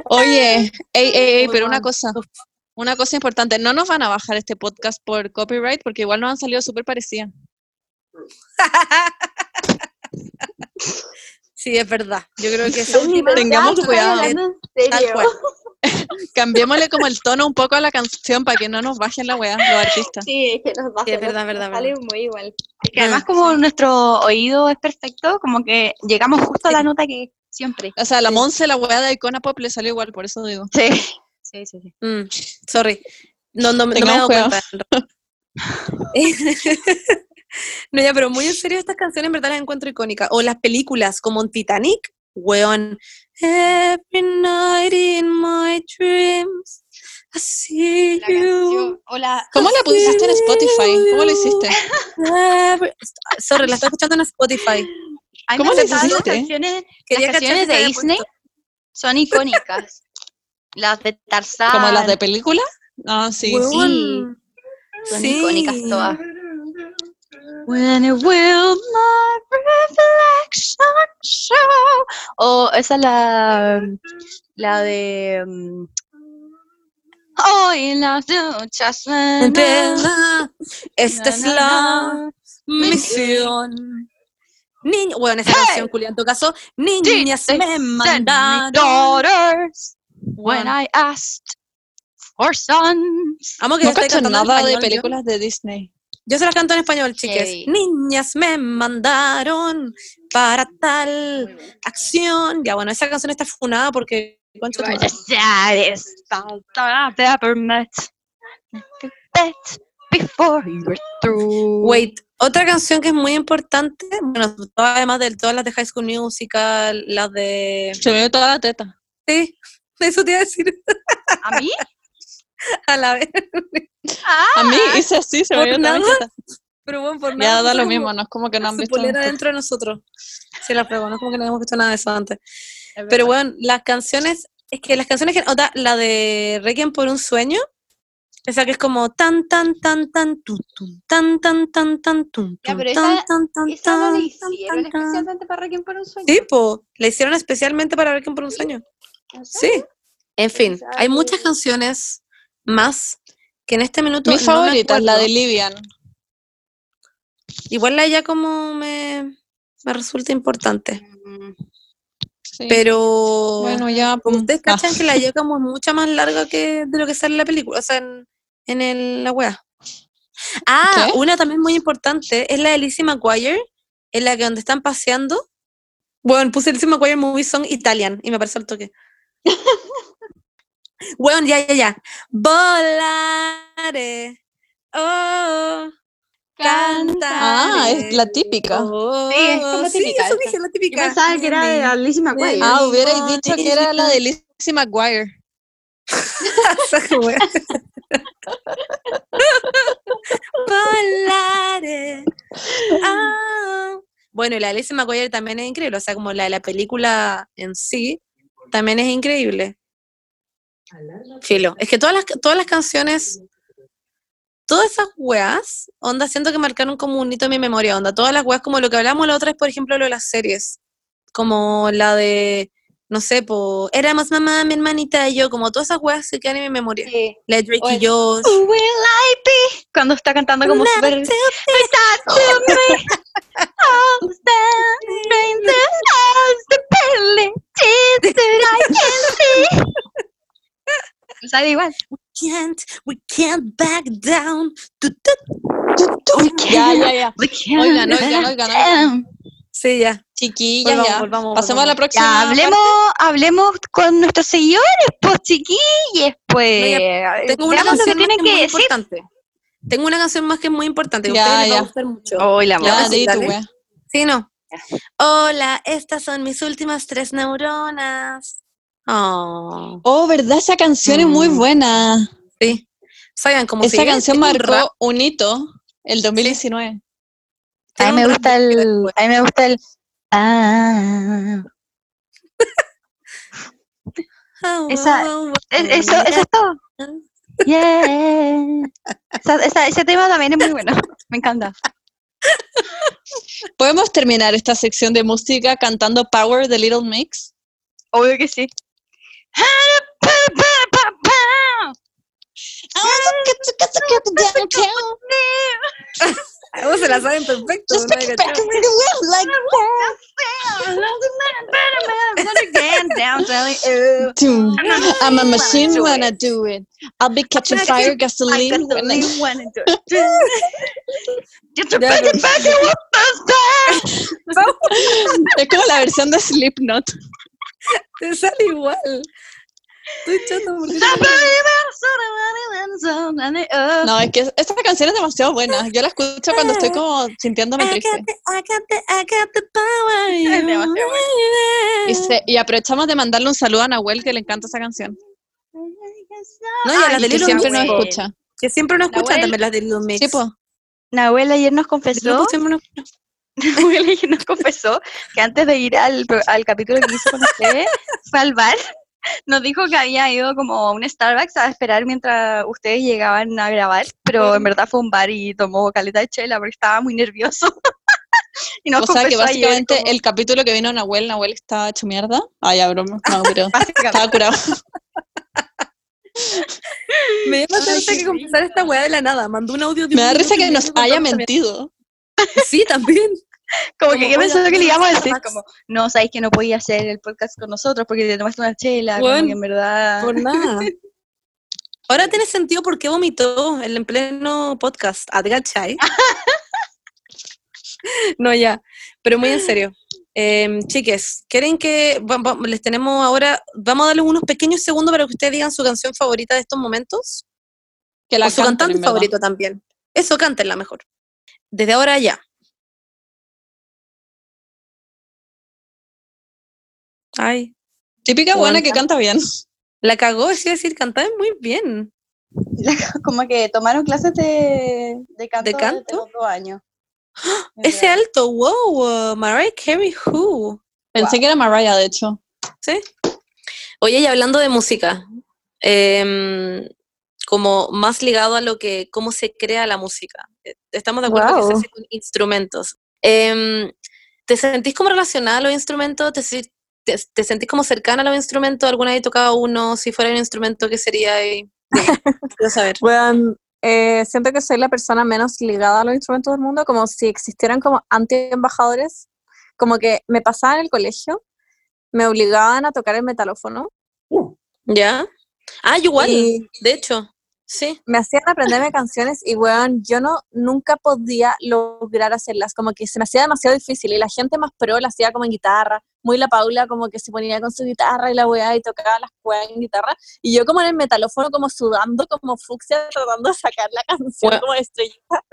Oye, ey, ey, ey, pero una bueno. cosa. Una cosa importante, no nos van a bajar este podcast por copyright porque igual nos han salido súper parecidas. Sí, es verdad. Yo creo que Sí, tengamos ¿verdad? cuidado. En Tal serio. cual. Cambiémosle como el tono un poco a la canción para que no nos bajen la weá los artistas. Sí, es que nos baja, Sí, es verdad, nos- verdad, nos sale verdad. muy igual. Es que además como nuestro oído es perfecto, como que llegamos justo a la nota que siempre. O sea, la Sí. Monse, la weá de Icona Pop le salió igual, por eso digo. Sí. Sí, sí, sí. Mm, sorry. No, no, no me he dado cuenta. no, ya, pero muy en serio, estas canciones en verdad las encuentro icónicas. O las películas, como en Titanic, weón. Every night in my dreams, I see La you. canción, o la- ¿Cómo la pusiste en Spotify? ¿Cómo lo hiciste? Every- Sorry, la estoy escuchando en Spotify. ¿Cómo le gustan las canciones, las canciones de Disney son icónicas. Las de Tarzán. ¿Como las de película? Ah, sí. Weón, Son sí. icónicas todas. When it will my reflection show. O esa es la, la de. um, Hoy en las Empieza. Esta es la misión. Niño, bueno, esa Hey. canción, Julián, en tu caso, niñas me mandaron. daughters when I asked for sons. Amo que No cacho nada de yo. películas de Disney. Yo se las canto en español, chiques. Niñas me mandaron para tal acción. Ya, bueno, esa canción está funada porque. Bet before you're through. Wait, otra canción que es muy importante, bueno, todas- además de todas las de High School Musical, las de... Se me ve toda la teta. Sí, eso te iba a decir ¿A mí? a la vez. A mí Ah, hice así, se me nada. Pero bueno, por Ya nada. da lo mismo, no es como que no han visto. polera nuestro- dentro de nosotros. Sí, la pruebo, no es como que no hemos visto nada de eso antes. es Pero bueno, las canciones, es que las canciones que, otra, la de Requiem por un sueño, esa que es como tan, tan, tan, tan, tun, tun, tan, tan, tan, tan, Ya, tun, pero tan, esa- tan, tan, Esa no la tan, hicieron tan, tan. especialmente para Requiem por un sueño. Sí, po, la hicieron especialmente para Requiem por un sueño. Sí. En fin, hay muchas canciones más que en este minuto. Mi no favorita es la de Livian. Igual la ya como me, me resulta importante. Sí. Pero bueno, ya. como mm, ustedes ah. cachan que la ya como es mucha más larga que de lo que sale en la película, o sea, en, en el- la wea. Ah, ¿Qué? una también muy importante es la de Lizzie McGuire, en la que donde están paseando. Bueno, puse Lizzie McGuire Movie Song Italian y me parece al toque. Bueno, ya, ya, ya. Volare. Oh. Ah, es la típica. Oh, Sí, es como sí, típica eso dije, la Yo típica. pensaba que era de Alicia McGuire. Ah, hubierais no, dicho que era la de Lizzie McGuire. Wea. Volare. Ah. Bueno, y la de Alicia McGuire también es increíble, o sea, como la de la película en sí, también es increíble. Filo, es que todas las, todas las canciones, todas esas weas, onda, siento que marcaron como un hito en mi memoria, onda, todas las weas, como lo que hablamos la otra vez, por ejemplo, lo de las series, como la de, no sé, po, éramos mamá, mi hermanita y yo, como todas esas weas se quedan en mi memoria. Sí. La Drake Oye. y be? Cuando está cantando como see. Sabe igual. Can't, we can't back down. Tu, tu. We Ya, ya, ya. We can't Oigan, oigan, oigan, down. Sí, ya. Chiquillas, Volvamos, ya. volvamos, Pasemos a la próxima. Ya, hablemos, hablemos con nuestros seguidores, pues chiquilles, pues. Tengo una que canción más tienen que que es muy decir. importante. Tengo una canción más que es muy importante. que Ya, ustedes les va a ya. gustar mucho. Hoy la Ya, Ya, sí. Sí, no. Hola, estas son mis últimas tres neuronas. Oh, Oh, ¿verdad? Esa canción es muy Mm. buena. sí. Saben cómo Esa canción marcó un hito el 2019. A mí me gusta el. A mí me gusta el. Ah. Esa- Es- Eso, eso es todo. Yeah. Esa- esa- ese tema también es muy bueno. Me encanta. ¿Podemos terminar esta sección de música cantando Power de Little Mix? Obvio que sí. I wanna get to get to get to downtown. Vos se la saben perfecto. Just ¿no? take it back and ring the wheel like that. Doom. I'm a machine when I do it. I'll be catching fire, gasoline when I Get your Ya, back no. and back and what Es como la versión de Slipknot. Te sale igual. Estoy chato porque No, es que esta canción es demasiado buena. Yo la escucho cuando estoy como sintiéndome triste. Y, se- y aprovechamos de mandarle un saludo a Nahuel que le encanta esa canción. No, y a las de siempre nos escucha. Que siempre nos escuchan también las de Little Mix. Sí, pues. Nahuel ayer nos confesó, Nahuel ayer nos confesó que antes de ir al, pro- al capítulo que hizo con ustedes, fue al bar, nos dijo que había ido como a un Starbucks a esperar mientras ustedes llegaban a grabar, pero en verdad fue un bar y tomó caleta de chela porque estaba muy nervioso. y nos O sea que ayer básicamente como- el capítulo que vino Nahuel, Nahuel estaba hecho mierda. Ah, ya, broma. No, pero estaba curado. Me llama Ay, risa que confesar esta weá de la nada. Mandó un audio de Me un da risa que nos haya mentido. Sí, también. Como Como, que ¿qué oye, pensó que le íbamos a decir? Como, no, sabéis que no podía hacer el podcast con nosotros porque te tomaste una chela, como Bueno, que en verdad... Por nada. Ahora tiene sentido por qué vomitó el en pleno podcast. ¿A cachai? no, ya. Pero muy en serio. Em, chiques, ¿quieren que va- va- les tenemos ahora, vamos a darles unos pequeños segundos para que ustedes digan su canción favorita de estos momentos? Que la o su canten, cantante favorito también. Eso, cántenla mejor. Desde ahora ya. Ay, Típica buena que canta bien. la cagó, es decir, cantaba muy bien. como que tomaron clases de, de canto, ¿De desde canto? los dos años. Ese alto, wow, uh, Mariah Carey, who? Pensé que era Mariah, de hecho. ¿Sí? Oye, y hablando de música, em, como más ligado a lo que, cómo se crea la música. Eh, Estamos de acuerdo que se hace con instrumentos. Em, ¿Te sentís como relacionada a los instrumentos? ¿Te, te, te sentís como cercana a los instrumentos? ¿Alguna vez tocaba uno? Si fuera un instrumento, ¿qué sería? Y- Dime, quiero saber. Bueno, eh, siento que soy la persona menos ligada a los instrumentos del mundo, como si existieran como anti-embajadores. Como que me pasaba en el colegio, me obligaban a tocar el metalófono ¿Ya? Ah, igual, y de hecho, sí. me hacían aprenderme canciones y, weón, yo no, nunca podía lograr hacerlas, como que se me hacía demasiado difícil y la gente más pro la hacía como en guitarra, muy la Paula como que se ponía con su guitarra y la weá y tocaba las weas en guitarra y yo como en el metalófono como sudando como fucsia tratando de sacar la canción Weón. como estrellita.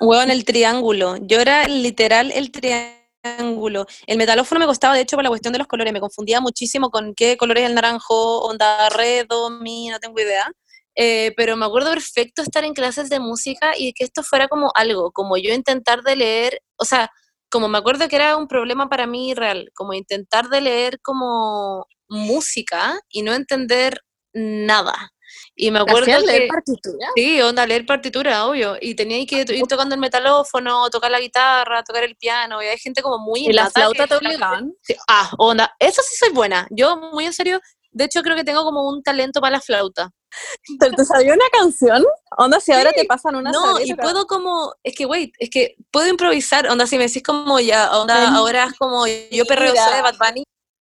Hueón, el triángulo. Yo era literal el triángulo. El metalófono me costaba, de hecho, por la cuestión de los colores. Me confundía muchísimo con qué color es el naranjo, onda red, mi, no tengo idea. Eh, pero me acuerdo perfecto estar en clases de música y que esto fuera como algo, como yo intentar de leer, o sea, como me acuerdo que era un problema para mí real, como intentar de leer como música y no entender nada. Y me acuerdo ¿Hacían leer que... partitura? Sí, onda, leer partitura, obvio. Y tenía que ir tocando el metalófono, tocar la guitarra, tocar el piano. Y hay gente como muy ¿Y la flauta que- te obligaban? Ah, onda, eso sí soy buena. Yo, muy en serio, de hecho creo que tengo como un talento para la flauta. ¿Te, te sabía una canción? Onda, si ahora te pasan una no, y puedo como, es que, wait, es que puedo improvisar. Onda, si me decís como ya, onda, Mentira. ahora es como yo perreo soy de Bad Bunny.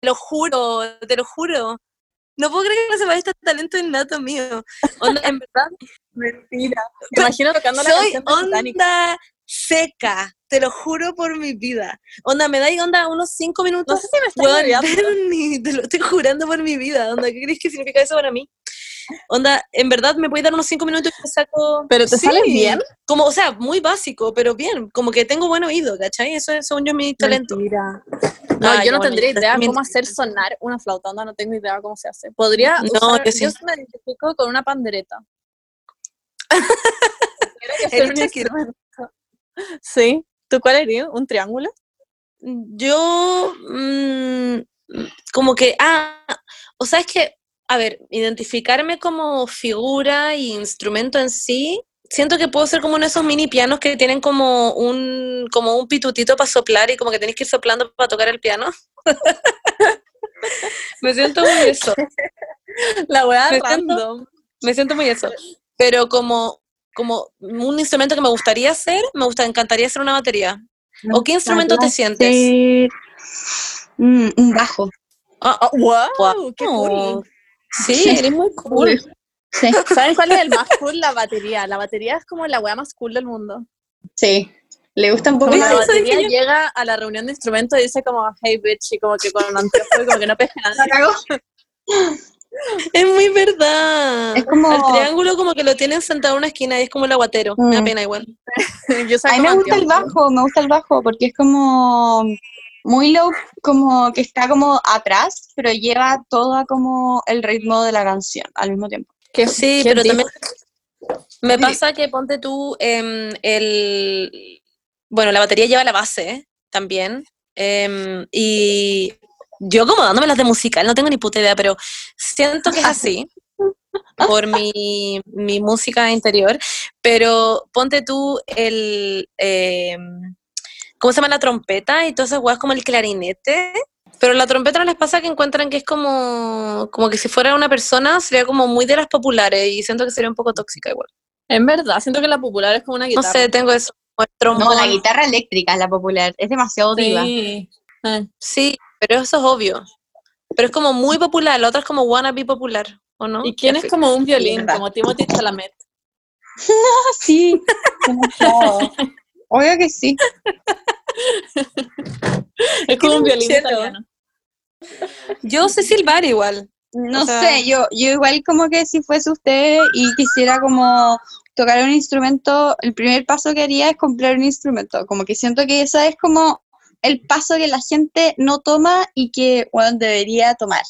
Te lo juro, te lo juro. No puedo creer que no sepa este talento innato mío. Onda, en verdad, Mentira. Me imagino tocando la soy canción Titanic. onda seca, te lo juro por mi vida. Onda, me da onda unos cinco minutos. No sé si me estás te lo estoy jurando por mi vida. Onda, ¿qué crees que significa eso para mí? Onda, en verdad me puedes dar unos cinco minutos y te saco. ¿Pero te sale bien? Como, o sea, muy básico, pero bien. Como que tengo buen oído, ¿cachai? Eso es, según yo, mi talento. Mentira. No, yo no tendría bonita, idea cómo hacer sonar una flauta, onda, no tengo idea cómo se hace. Podría No, usar, yo sí. yo me identifico con una pandereta. Que un. Sí. ¿Tú cuál eres? ¿Un triángulo? Yo, mm, como que, ah, o sea, es que, a ver, identificarme como figura y instrumento en sí, siento que puedo ser como uno de esos mini pianos que tienen como un, como un pitutito para soplar y como que tenés que ir soplando para tocar el piano. Me siento muy eso. La weá Me siento- random. me siento muy eso. Pero como, como un instrumento que me gustaría hacer, me gusta, encantaría hacer una batería. ¿O qué instrumento te sientes? Mm, un bajo. Ah, ah, ¡Wow! Guau. ¡Qué cool! Sí, eres muy cool. Sí, ¿Saben cuál es el más cool? La batería. La batería es como la weá más cool del mundo. sí. Le gusta un poco la batería yo. llega a la reunión de instrumentos y dice como, hey bitch, y como que con un anteojo y como que no pesca nada. Es muy verdad. Es como- Al triángulo como que lo tienen sentado en una esquina y es como el aguatero. Me da Mm. pena igual. Yo A mí me gusta el bajo, me gusta el bajo porque es como muy low, como que está como atrás, pero lleva todo como el ritmo de la canción al mismo tiempo. ¿Qué- Sí, pero también me pasa que ponte tú em, el... Bueno, la batería lleva la base ¿eh? también. em, y yo como dándome las de musical, no tengo ni puta idea, pero siento que es así por mi, mi música interior. Pero ponte tú el... ¿Cómo se llama la trompeta? Y todas esas weas como el clarinete. Pero la trompeta no les pasa que encuentran que es como, como que si fuera una persona sería como muy de las populares y siento que sería un poco tóxica igual. En verdad, siento que la popular es como una No guitarra. sé, tengo eso. como No, la guitarra eléctrica es la popular, es demasiado diva. Sí. Eh, Sí, pero eso es obvio. Pero es como muy popular, la otra es como wannabe popular, ¿o no? ¿Y quién es como un violín? Como Timothy Chalamet. Ah, sí, demasiado. Obvio que sí. Es como un violín italiano. Yo sé silbar igual. No O sea- sé, yo, yo igual como que si fuese usted y quisiera como tocar un instrumento, el primer paso que haría es comprar un instrumento. Como que siento que ese es como el paso que la gente no toma y que bueno, debería tomar.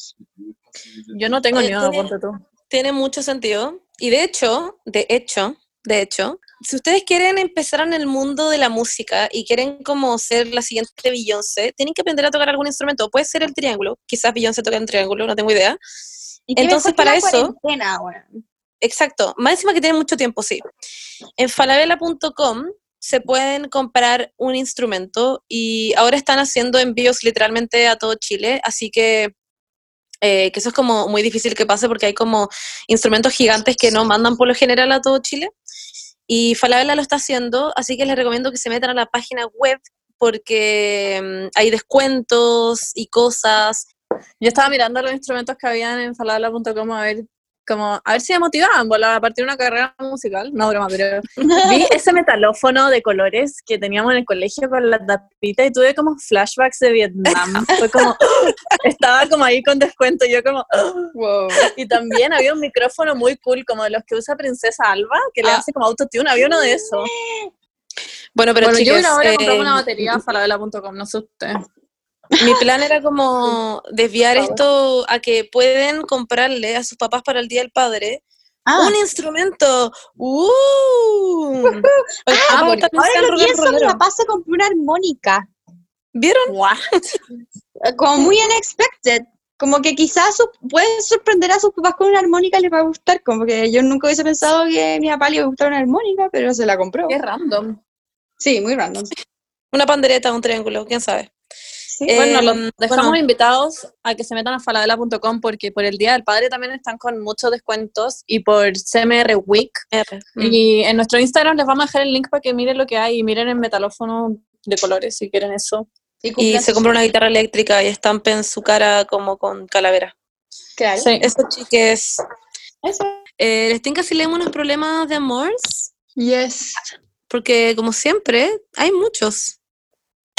Yo no tengo Eh, ni uno, tiene- ponte tú. Tiene mucho sentido. Y de hecho, de hecho, de hecho, si ustedes quieren empezar en el mundo de la música y quieren como ser la siguiente Beyoncé, tienen que aprender a tocar algún instrumento. Puede ser el triángulo, quizás Beyoncé toca en triángulo, no tengo idea. Y Entonces, para eso-. Exacto, más encima que tienen mucho tiempo, sí. En falabella.com se pueden comprar un instrumento y ahora están haciendo envíos literalmente a todo Chile, así que, eh, que eso es como muy difícil que pase porque hay como instrumentos gigantes que no mandan por lo general a todo Chile. Y Falabella lo está haciendo, así que les recomiendo que se metan a la página web porque mm, hay descuentos y cosas. Yo estaba mirando los instrumentos que habían en falabla.com a ver como a ver si me motivaban a partir de una carrera musical. No, broma, pero vi ese metalófono de colores que teníamos en el colegio con la tapita y tuve como flashbacks de Vietnam. Fue como, estaba como ahí con descuento, yo como, Wow. y también había un micrófono muy cool, como de los que usa Princesa Alba, que le Ah. hace como autotune, había uno de esos. Bueno, pero bueno, yo ahora eh, una batería a falabella.com, no sé usted. Mi plan era como desviar esto a que pueden comprarle a sus papás para el Día del Padre Ah, un instrumento. ¡Uh! Ah, ahora lo pienso, mi papá se compró una armónica. ¿Vieron? What? Como muy unexpected. Como que quizás su- pueden sorprender a sus papás con una armónica les va a gustar. Como que yo nunca hubiese pensado que a mi papá le iba a gustar una armónica, pero se la compró. Qué random. Sí, muy random. Una pandereta, un triángulo, quién sabe. Sí. Eh, Bueno, los Em, dejamos bueno. invitados a que se metan a falabella.com porque por el Día del Padre también están con muchos descuentos y por CMR Week. R. Mm. Y en nuestro Instagram les vamos a dejar el link para que miren lo que hay y miren el metalófono de colores si quieren eso. Y cumplan se compra una guitarra eléctrica y estampen su cara como con calavera. Claro. Sí. Eso, chiques. Eso. Eh, ¿Les tinca si leemos unos problemas de amor? Yes. Porque, como siempre, hay muchos.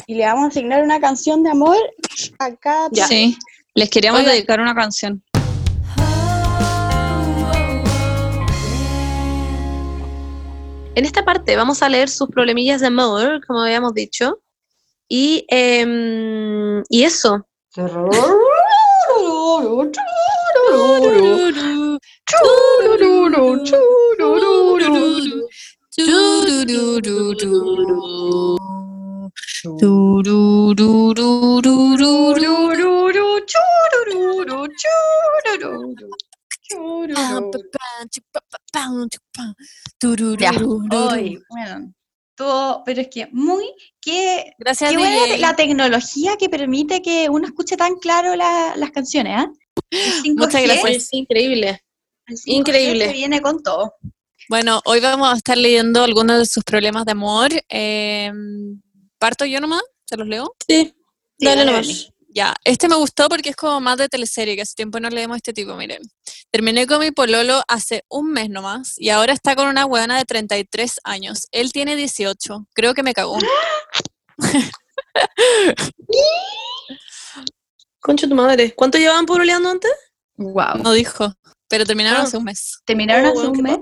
Y le vamos a asignar una canción de amor a cada Ya. Sí. Les queríamos dedicar una canción. En esta parte vamos a leer sus problemillas de amor, como habíamos dicho. Y, em, y eso. Hoy, todo, pero es que muy, qué, Gracias, qué buena la tecnología que permite que uno escuche tan claro la- las canciones, 5G, Muchas gracias. Es increíble. El 5-7 Increíble. viene con todo. Bueno, hoy vamos a estar leyendo algunos de sus problemas de amor. Eh, parto yo nomás, se los leo. Sí, Sí, dale dale, nomás. Ya, este me gustó porque es como más de teleserie, que hace tiempo no leemos este tipo, miren. Terminé con mi pololo hace un mes nomás y ahora está con una huevona de 33 años. Él tiene 18. Creo que me cagó. Concha tu madre. ¿Cuánto llevaban pololeando antes? Wow. No dijo, pero terminaron Ah. hace un mes. Terminaron Oh, hace un mes.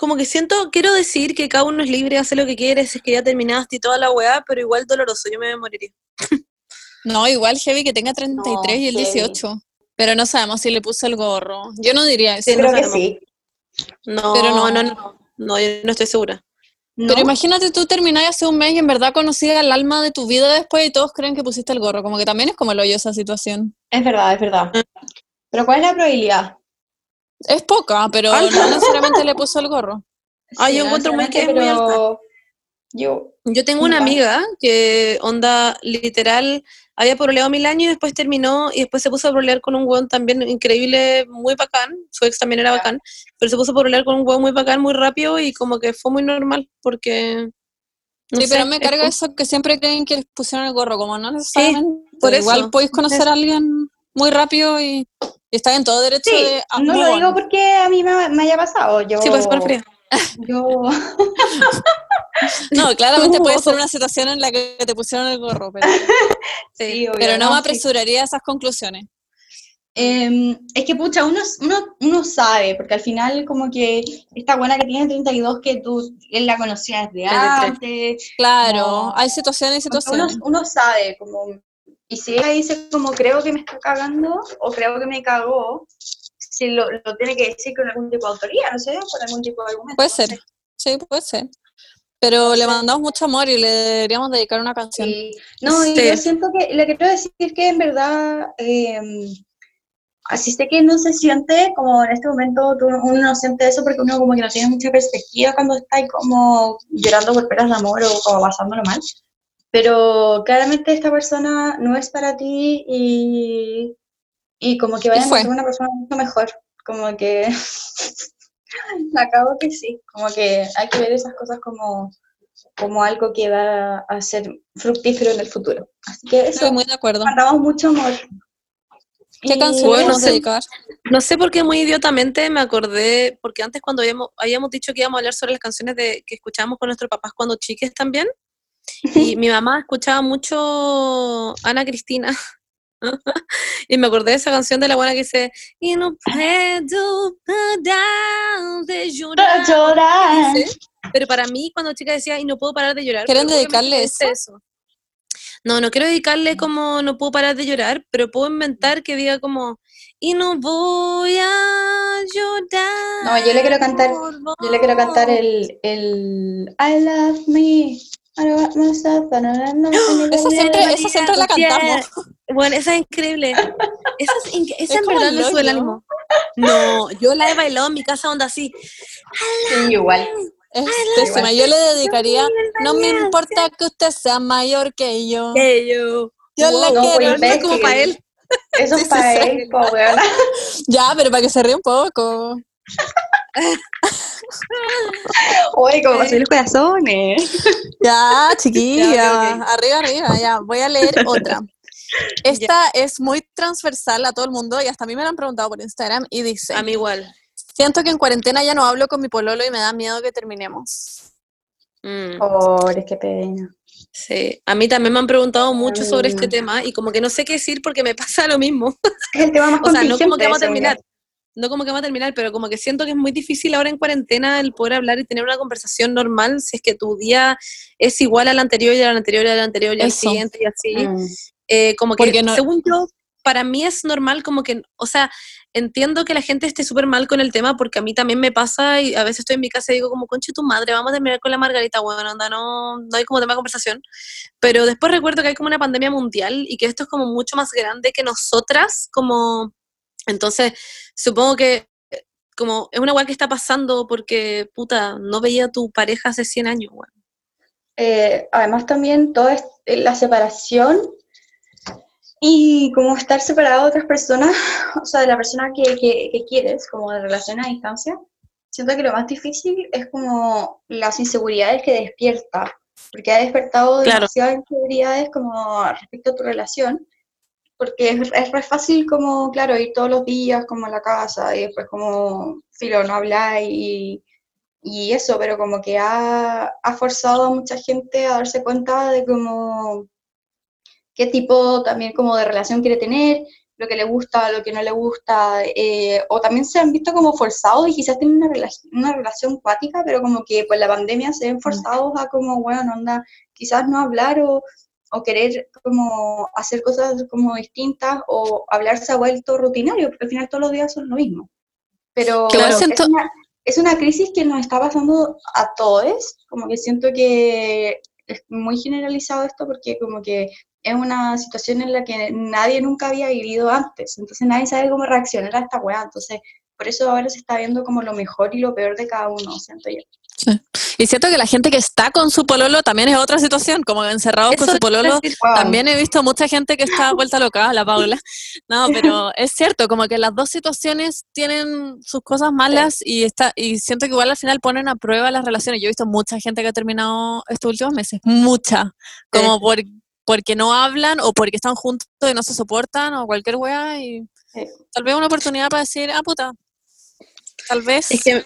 Como que siento, quiero decir que cada uno es libre, hace lo que quiere, si es que ya terminaste y toda la weá, pero igual doloroso, yo me moriría. No, igual Heavy que tenga 33 y el heavy. 18. Pero no sabemos si le puso el gorro. Yo no diría eso. Sí, no Creo que sí. No, Pero no, no. no, no, no, yo no estoy segura. ¿No? Pero imagínate tú terminar hace un mes y en verdad conocías el alma de tu vida después y todos creen que pusiste el gorro. Como que también es como el hoyo esa situación. Es verdad, es verdad. Pero ¿cuál es la probabilidad? Es poca, pero Alta. no necesariamente le puso el gorro. Ah, yo encuentro muy que es muy pero Yo, Yo tengo una amiga que, onda, literal, había pololeado mil años y después terminó y después se puso a pololear con un weón también increíble, muy bacán. Su ex también era bacán, pero se puso a pololear con un weón muy bacán, muy rápido y como que fue muy normal porque... no sí, sé, pero me es carga eso que siempre creen que les pusieron el gorro, como no necesariamente. por Igual eso. podéis conocer a alguien muy rápido y, y está en todo derecho sí, de no lo digo porque a mí me, me haya pasado. Yo, Sí, pues por frío. Yo, No, claramente puede ser una situación en la que te pusieron el gorro, pero, sí, obvio, pero no me apresuraría a esas conclusiones. Em, es que, pucha, uno, uno, uno sabe, porque al final como que esta buena que tiene 32 que tú, él la conocía desde 33. antes, Claro, hay situaciones y uno, situaciones. uno sabe, como, y si ella dice como creo que me está cagando, o creo que me cagó, si lo, lo tiene que decir con algún tipo de autoría, no sé, con algún tipo de argumento. Puede no ser, sé. sí, puede ser. Pero le mandamos mucho amor y le deberíamos dedicar una canción. Sí. No, y yo siento que le quiero decir que en verdad, eh, así sé que no se siente, como en este momento tú- uno no siente eso porque uno como que no tiene mucha perspectiva cuando está ahí como llorando por penas de amor o como pasándolo mal. Pero claramente esta persona no es para ti y, y como que vaya a encontrar una persona mucho mejor. Como que acabo que sí, como que hay que ver esas cosas como, como algo que va a ser fructífero en el futuro. Así que eso, Estoy muy de acuerdo. mandamos mucho amor. ¿Qué canción Bueno, sí. dedicar? No sé por qué muy idiotamente me acordé, porque antes cuando habíamos, habíamos dicho que íbamos a hablar sobre las canciones de, que escuchábamos con nuestros papás cuando chiques también, y mi mamá escuchaba mucho Ana Cristina, y me acordé de esa canción de la buena que dice, y no puedo parar de llorar, pero para mí cuando chica decía, y no puedo parar de llorar. ¿Quieren dedicarle dice eso? No, no quiero dedicarle como no puedo parar de llorar, pero puedo inventar que diga como y no voy a llorar. No, yo le quiero cantar- Yo le quiero cantar el, el I love me. Esa siempre, esa siempre la cantamos. Bueno, esa es increíble. Esa, es inc- esa Es en verdad me sube el ánimo. No, yo la he bailado en mi casa onda así. Sí, igual. Es pésima. Yo le dedicaría, no me importa que usted sea mayor que yo. Que yo. Yo Wow, la no, quiero. No es como para él. Eso es sí, para sí. él, po. Ya, pero para que se ríe un poco. Oye, como pasó los corazones. Ya, chiquilla. Ya. Arriba, arriba, ya. Voy a leer otra. Esta es muy transversal a todo el mundo y hasta a mí me la han preguntado por Instagram y dice, A mí igual. siento que en cuarentena ya no hablo con mi pololo y me da miedo que terminemos. Mm. Pobre, qué pena. Sí, a mí también me han preguntado mucho sobre este tema y como que no sé qué decir porque me pasa lo mismo. Es el tema más O sea, no como que vamos a terminar, no como que vamos a terminar, pero como que siento que es muy difícil ahora en cuarentena el poder hablar y tener una conversación normal si es que tu día es igual al anterior y al anterior y al anterior y al siguiente y así. Mm. Eh, como que, Porque no- según yo, para mí es normal como que, o sea, entiendo que la gente esté súper mal con el tema porque a mí también me pasa y a veces estoy en mi casa y digo como, conche tu madre, vamos a terminar con la margarita, bueno, anda, no, no hay como tema de conversación. Pero después recuerdo que hay como una pandemia mundial y que esto es como mucho más grande que nosotras, como, entonces, supongo que eh, como es una weá que está pasando porque, puta, no veía a tu pareja hace 100 años, weón. Eh, además también toda es- la separación Y como estar separado de otras personas, o sea, de la persona que, que, que quieres, como de relación a distancia, siento que lo más difícil es como las inseguridades que despierta, porque ha despertado Claro. demasiadas inseguridades como respecto a tu relación, porque es, es re fácil como, claro, ir todos los días como a la casa y después como, filo, no hablar y, y eso, pero como que ha, ha forzado a mucha gente a darse cuenta de como qué tipo también como de relación quiere tener, lo que le gusta, lo que no le gusta, eh, o también se han visto como forzados y quizás tienen una, rela- una relación cuática, pero como que pues la pandemia se ven forzados a como, bueno, onda, quizás no hablar o, o querer como hacer cosas como distintas o hablar se ha vuelto rutinario, porque al final todos los días son lo mismo. Pero es, una, es una crisis que nos está pasando a todos, como que siento que es muy generalizado esto porque como que es una situación en la que nadie nunca había vivido antes, entonces nadie sabe cómo reaccionar a esta weá, entonces por eso ahora se está viendo como lo mejor y lo peor de cada uno, siento yo. Y siento que la gente que está con su pololo también es otra situación, como encerrados con su pololo. decir. Wow. También he visto mucha gente que está vuelta loca, la Paula. No, pero es cierto, como que las dos situaciones tienen sus cosas malas y está y siento que igual al final ponen a prueba las relaciones. Yo he visto mucha gente que ha terminado estos últimos meses, mucha, como por, porque no hablan o porque están juntos y no se soportan o cualquier wea y Sí. tal vez una oportunidad para decir, ah, puta, tal vez. Es que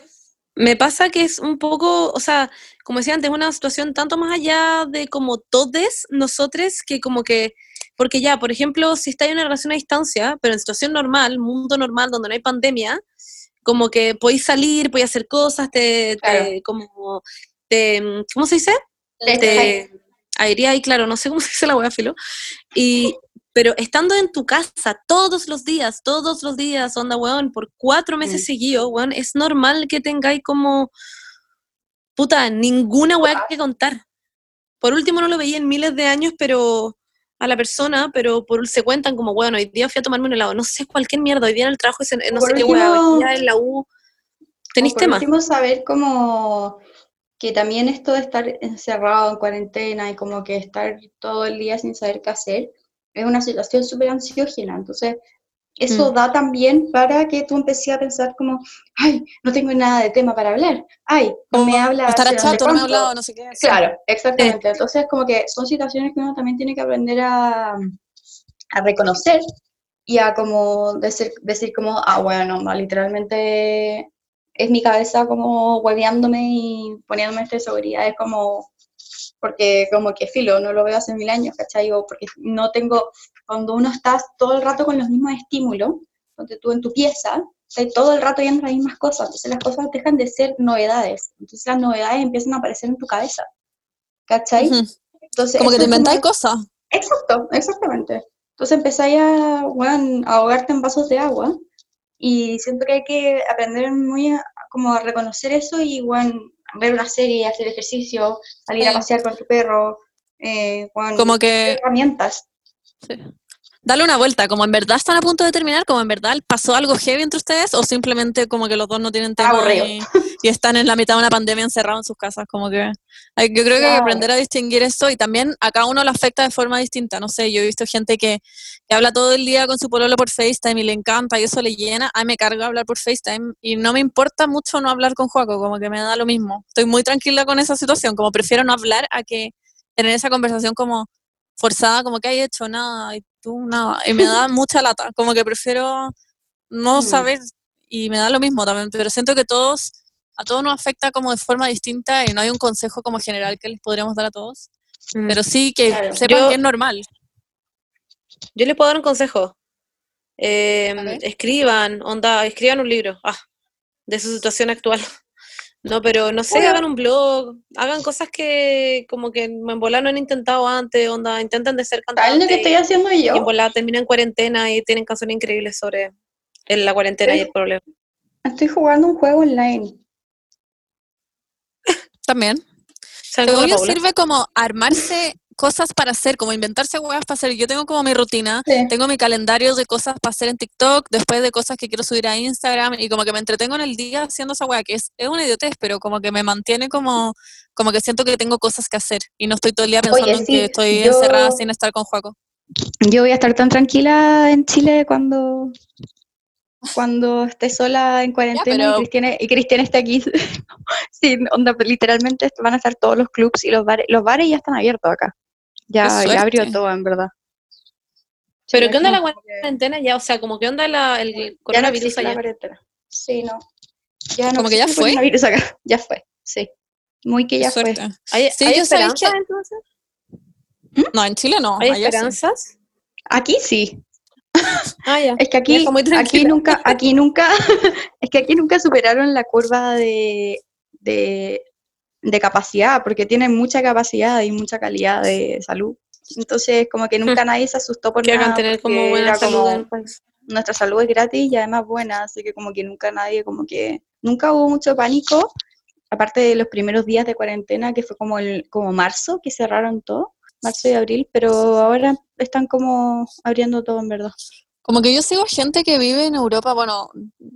me pasa que es un poco, o sea, como decía antes, una situación tanto más allá de como todes nosotros que como que, porque ya, por ejemplo, si estáis en una relación a distancia, pero en situación normal, mundo normal, donde no hay pandemia, como que podéis salir, podéis hacer cosas, te, te- como, te, ¿cómo se dice? te airea y claro, no sé cómo se dice la wea filo. Y, pero estando en tu casa todos los días, todos los días, onda, weón, por cuatro meses Mm. seguidos, weón, es normal que tengáis como, puta, ninguna wea que contar. Por último, no lo veía en miles de años, pero a la persona, pero por se cuentan como, bueno, hoy día fui a tomarme un helado, no sé, cualquier mierda, hoy día en el trabajo, ese- no Por sé qué hoy último- día en la U, tenéis temas. saber como que también esto de estar encerrado en cuarentena y como que estar todo el día sin saber qué hacer es una situación súper ansiógena. Entonces, eso Mm. da también para que tú empieces a pensar como, ay, no tengo nada de tema para hablar. Ay, no me habla estar chato, no me ha cuánto". hablado, no sé qué. Claro, exactamente. Entonces, como que son situaciones que uno también tiene que aprender a, a reconocer y a como decir, decir como, ah, bueno, no, literalmente es mi cabeza como hueveándome y poniéndome esta seguridad, es como, porque como que filo, no lo veo hace mil años, ¿cachai? O porque no tengo, cuando uno está todo el rato con los mismos estímulos, donde tú en tu pieza, estás todo el rato viendo las mismas cosas, entonces las cosas dejan de ser novedades, entonces las novedades empiezan a aparecer en tu cabeza, ¿cachai? Entonces, Como que te inventáis cosas. Exacto, exactamente. Entonces empezáis a, ahogarte en vasos de agua y siento que hay que aprender muy a, como a reconocer eso y, weón, ver una serie, hacer ejercicio, salir a Sí. pasear con tu perro, eh, weón, Como que herramientas. Dale una vuelta, como en verdad están a punto de terminar, como en verdad pasó algo heavy entre ustedes, o simplemente como que los dos no tienen tema y, y están en la mitad de una pandemia encerrados en sus casas, como que yo creo que hay que aprender a distinguir esto y también a cada uno lo afecta de forma distinta, no sé, yo he visto gente que, que habla todo el día con su pololo por FaceTime y le encanta y eso le llena, a mí me carga hablar por FaceTime y no me importa mucho no hablar con Juaco, como que me da lo mismo, estoy muy tranquila con esa situación, como prefiero no hablar a que tener esa conversación como forzada, como que hay hecho nada y tú nada. Y me da mucha lata, como que prefiero no Mm. saber y me da lo mismo también, pero siento que todos, a todos nos afecta como de forma distinta y no hay un consejo como general que les podríamos dar a todos, Mm. pero sí que Claro. sepan Yo- que es normal. Yo les puedo dar un consejo. Eh, ver. escriban, onda, escriban un libro ah, de su situación actual. No, pero no sé, Bueno. hagan un blog, hagan cosas que como que en volar no han intentado antes, onda, intenten de ser ¿Sabes cantantes lo que estoy haciendo y en yo? volar terminan en cuarentena y tienen canciones increíbles sobre el- la cuarentena y el problema. Estoy jugando un juego online. También. ¿Saben Según cómo yo Paula? sirve como armarse cosas para hacer, como inventarse huevas para hacer. Yo tengo como mi rutina, Sí. tengo mi calendario de cosas para hacer en TikTok, después de cosas que quiero subir a Instagram y como que me entretengo en el día haciendo esa hueá, que es, es una idiotez, pero como que me mantiene como, como que siento que tengo cosas que hacer y no estoy todo el día pensando Oye, en que estoy yo- encerrada sin estar con Juaco. yo voy a estar tan tranquila en Chile cuando, cuando esté sola en cuarentena pero- y, Cristiana esté aquí. sí, onda, literalmente van a estar todos los clubs y los bares. Los bares ya están abiertos acá. Ya, ya abrió todo, en verdad. Pero Sí, ¿qué onda la cuarentena ya? O sea, como ¿qué onda la, el Ya no coronavirus existe la allá? cuarentena. Sí, no. Ya no Como que ya fue. coronavirus acá. Ya fue, sí. Muy que ya fue. ¿Hay, Sí, hay yo sabéis esperanza que- entonces? No, en Chile no. ¿Hay sí. esperanzas? Aquí sí. Ah, ya. Es que aquí, aquí nunca, aquí nunca, es que aquí nunca superaron la curva de, de, de capacidad, porque tienen mucha capacidad y mucha calidad de salud. Entonces, como que nunca nadie se asustó por nada, tener como buena salud como, nuestra salud es gratis y además buena, así que como que nunca nadie, como que nunca hubo mucho pánico, aparte de los primeros días de cuarentena, que fue como el, como marzo, que cerraron todo, marzo y abril, pero ahora están como abriendo todo en verdad. Como que yo sigo gente que vive en Europa, bueno,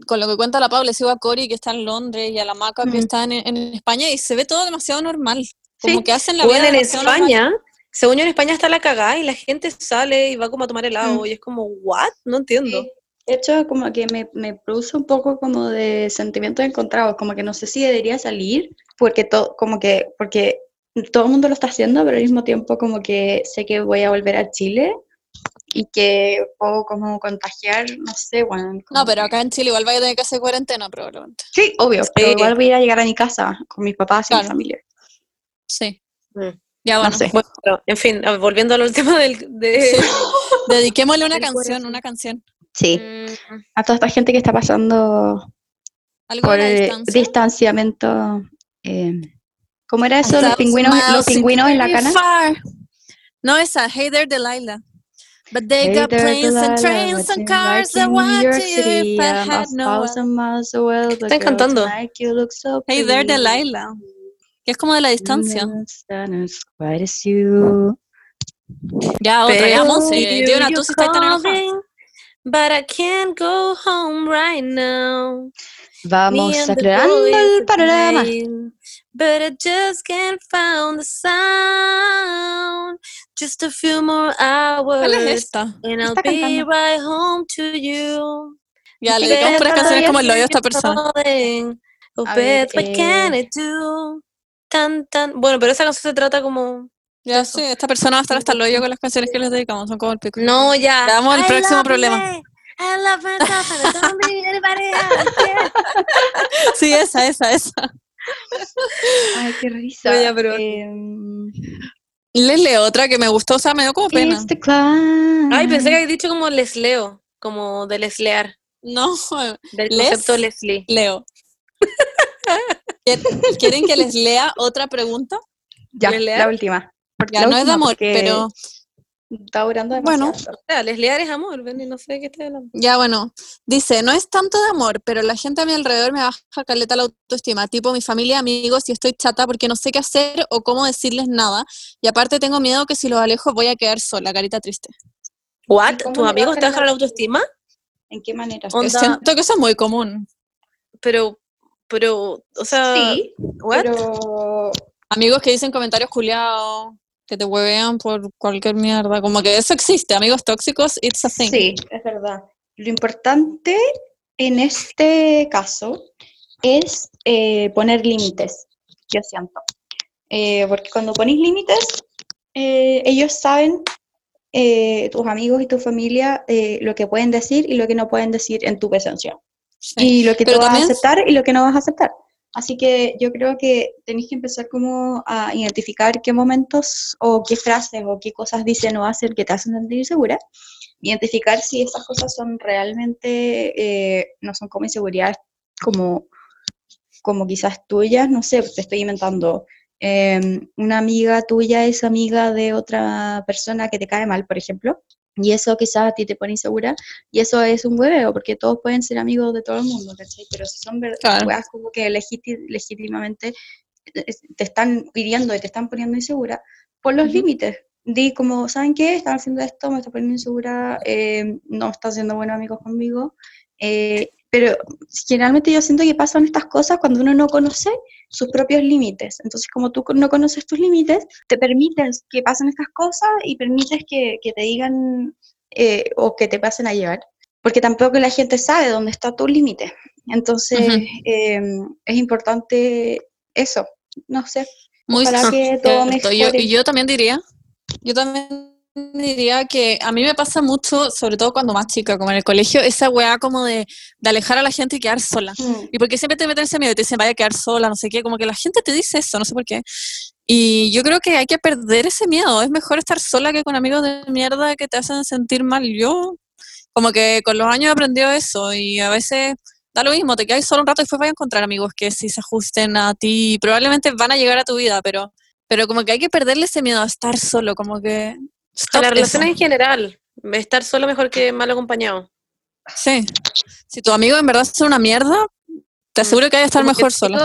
con lo que cuenta la Paula, sigo a Cori que está en Londres y a la Maca que Mm. está en, en España y se ve todo demasiado normal. Como Sí. que hacen la Bueno, vida en normal. España, según yo en España está la cagada y la gente sale y va como a tomar helado Mm. y es como, ¿what? No entiendo. Sí. De hecho, como que me, me produce un poco como de sentimientos encontrados, como que no sé si debería salir, porque todo, como que, porque todo el mundo lo está haciendo, pero al mismo tiempo como que sé que voy a volver a Chile y que puedo como contagiar, no sé, bueno. No, pero acá en Chile igual vaya a tener que hacer cuarentena probablemente. Sí, obvio, pero igual voy a ir a llegar a mi casa con mis papás y mi familia. Sí. Mm. Ya No bueno, sé. Bueno, en fin, a- volviendo al tema del... De, Sí. dediquémosle una canción, una canción. Sí, Mm, a toda esta gente que está pasando Algo por distancia. distanciamiento. eh, ¿Cómo era eso? Los pingüinos, los pingüinos en la cana. far. No, esa, Hey There Delilah. But they Hey got planes and trains and cars that want York you if I had no one. thousand miles away, but Están girl, cantando. tonight you look so Hey There. Delilah. Que es como de la distancia. Ya, otra, ya, Monse. tú sí estás tan enojada. But I can't go home right now. Me Vamos and the aclarando el are panorama. But I just can't find the sound. Just a few more hours. ¿Cuál es esta? And I'll be cantando. right home to you. Ya, le dedicamos puras canciones como el hoyo a esta persona. Oh, A ver, Beth, what can eh, I do? Tan, tan. Bueno, pero esa canción se trata como. Ya, sí, esta persona va a estar hasta el hoyo con las canciones que les dedicamos. Son como el pico. No, ya. Veamos el I próximo problema. I love myself and I don't need anybody else. yeah. Sí, esa, esa, esa. Ay, qué risa. No, ya, pero- Em, Les leo otra que me gustó, o sea, me dio como pena. It's the climb. Ay, pensé que había dicho como les leo, como de leslear, No, del Les- concepto Leslie. leo. ¿Quieren- ¿Quieren que les lea otra pregunta? Ya, la última. Porque Ya, la no es de amor, porque pero Está Bueno. demasiado. O sea, leslear es amor, ven, y no sé de qué estoy hablando. ya bueno. Dice, no es tanto de amor, pero la gente a mi alrededor me baja caleta la autoestima, tipo mi familia, amigos, y estoy chata porque no sé qué hacer o cómo decirles nada. Y aparte tengo miedo que si los alejo voy a quedar sola, carita triste. ¿What? ¿Tus amigos te bajan la la autoestima? ¿En qué manera? Onda- Siento que eso es muy común. Pero, pero, o sea, sí, ¿what? pero Amigos que dicen comentarios culiados, que te huevean por cualquier mierda. Como que eso existe, amigos tóxicos, it's a thing. sí, es verdad. Lo importante en este caso es eh, poner límites, yo siento. Eh, porque cuando pones límites, eh, ellos saben, eh, tus amigos y tu familia, eh, lo que pueden decir y lo que no pueden decir en tu presencia. Sí. y lo que Pero tú vas a aceptar y lo que no vas a aceptar. Así que yo creo que tenéis que empezar como a identificar qué momentos o qué frases o qué cosas dicen o hacen que te hacen sentir segura. Identificar si esas cosas son realmente, eh, no son como inseguridades como, como quizás tuyas, no sé, te estoy inventando. em, una amiga tuya es amiga de otra persona que te cae mal, por ejemplo, y eso quizás a ti te pone insegura, y eso es un hueveo, porque todos pueden ser amigos de todo el mundo, ¿cachai? Pero si son ver- Claro. weas como que legíti- legítimamente te están pidiendo y te están poniendo insegura, pon los Ujú. límites. Di como, ¿saben qué? Están haciendo esto, me está poniendo insegura, eh, no están siendo buenos amigos conmigo. eh, pero generalmente yo siento que pasan estas cosas cuando uno no conoce sus propios límites. Entonces, como tú no conoces tus límites, te permites que pasen estas cosas y permites que, que te digan eh, o que te pasen a llevar, porque tampoco la gente sabe dónde está tu límite. Entonces, em, es importante eso, no sé. Muy que todo. Yo, yo también diría, yo también diría que a mí me pasa mucho, sobre todo cuando más chica, como en el colegio, esa weá como de, de alejar a la gente y quedar sola. Mm. Y porque siempre te meten ese miedo y te dicen, vaya a quedar sola, no sé qué, como que la gente te dice eso, no sé por qué. Y yo creo que hay que perder ese miedo. Es mejor estar sola que con amigos de mierda que te hacen sentir mal. Yo, como que con los años he aprendido eso y a veces da lo mismo, te quedas solo un rato y después vas a encontrar amigos que sí se ajusten a ti probablemente van a llegar a tu vida, pero, pero como que hay que perderle ese miedo a estar solo, como que... Stop las eso. relaciones en general, estar solo mejor que mal acompañado. Sí. Si tu amigo en verdad es una mierda, te aseguro que hay que estar Como mejor solo.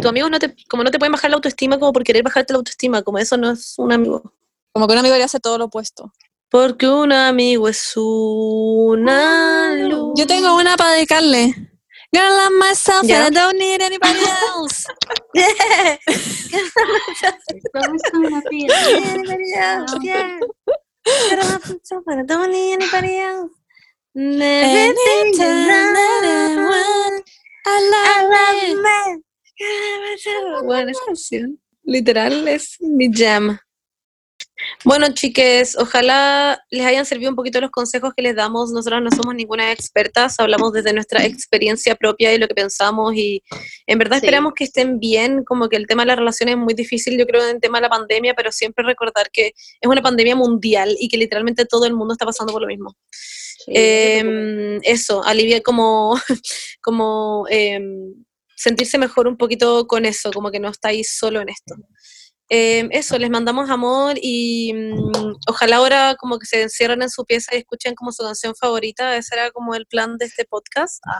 Tu amigo no te, como no te pueden bajar la autoestima como por querer bajarte la autoestima, como eso no es un amigo. Como que un amigo le hace todo lo opuesto. Porque un amigo es una luz. Yo tengo una para dedicarle. Girl, I'm myself and I don't need anybody else. Anybody else, yeah. But I love myself and I don't need anybody else. Everything that I I want, I I love you. love me. Bueno, esa canción literal es mi jam. Bueno, chiques, ojalá les hayan servido un poquito los consejos que les damos. Nosotros no somos ninguna expertas, hablamos desde nuestra experiencia propia y lo que pensamos y en verdad Sí. esperamos que estén bien, como que el tema de las relaciones es muy difícil, yo creo, en el tema de la pandemia, pero siempre recordar que es una pandemia mundial y que literalmente todo el mundo está pasando por lo mismo. Em, eso, aliviar como, como em, sentirse mejor un poquito con eso, como que no estáis solo en esto. Em, eso, les mandamos amor y mm, ojalá ahora como que se encierren en su pieza y escuchen como su canción favorita, ese era como el plan de este podcast. Ah.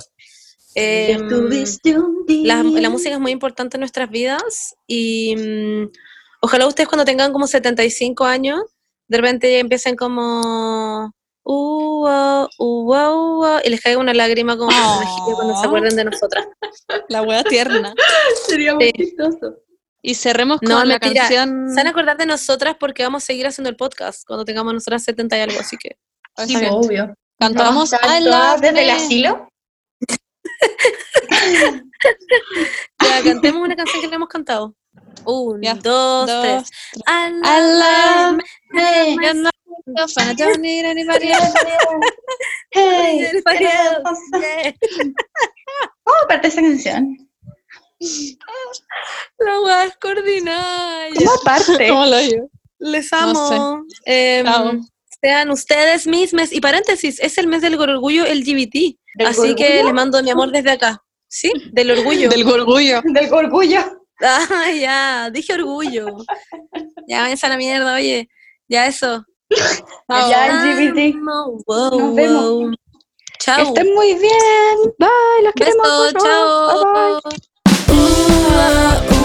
Em, la, la música es muy importante en nuestras vidas y mm, ojalá ustedes cuando tengan como 75 años, de repente empiecen como... Uh, uh, uh, uh, uh, y les caiga una lágrima como cuando se Oh. acuerden de nosotras. La wea tierna. Sería muy chistoso. Y cerremos con No, la mentira. canción. Se van a acordar de nosotras porque vamos a seguir haciendo el podcast cuando tengamos nosotras 70 y algo, así que... Sí, que obvio. Cantamos ¿Vamos a I love desde el me. asilo? Ya, cantemos una canción que le hemos cantado. Un, Ya, dos, Dos, tres. I I love me. me. myself and I don't need anybody else. Hey, Anybody ¿qué else? Yeah. ¿Cómo parte esa canción? La weá es coordinada. ¿Cómo parte? ¿Cómo lo digo? Les No amo. Em, Chao. sean ustedes mismos. Y paréntesis, es el mes del orgullo LGBT. ¿Del Así que les mando mi amor desde acá. ¿Sí? Del orgullo. Del orgullo. Del orgullo. Ah, ya, dije orgullo. Ya, váyanse a la mierda, oye. Ya eso. Chao. Ya, LGBT. Wow, Nos vemos. wow. Que Chao. estén muy bien. Bye, los queremos. Beso, mucho. Bye, bye. chao. oh,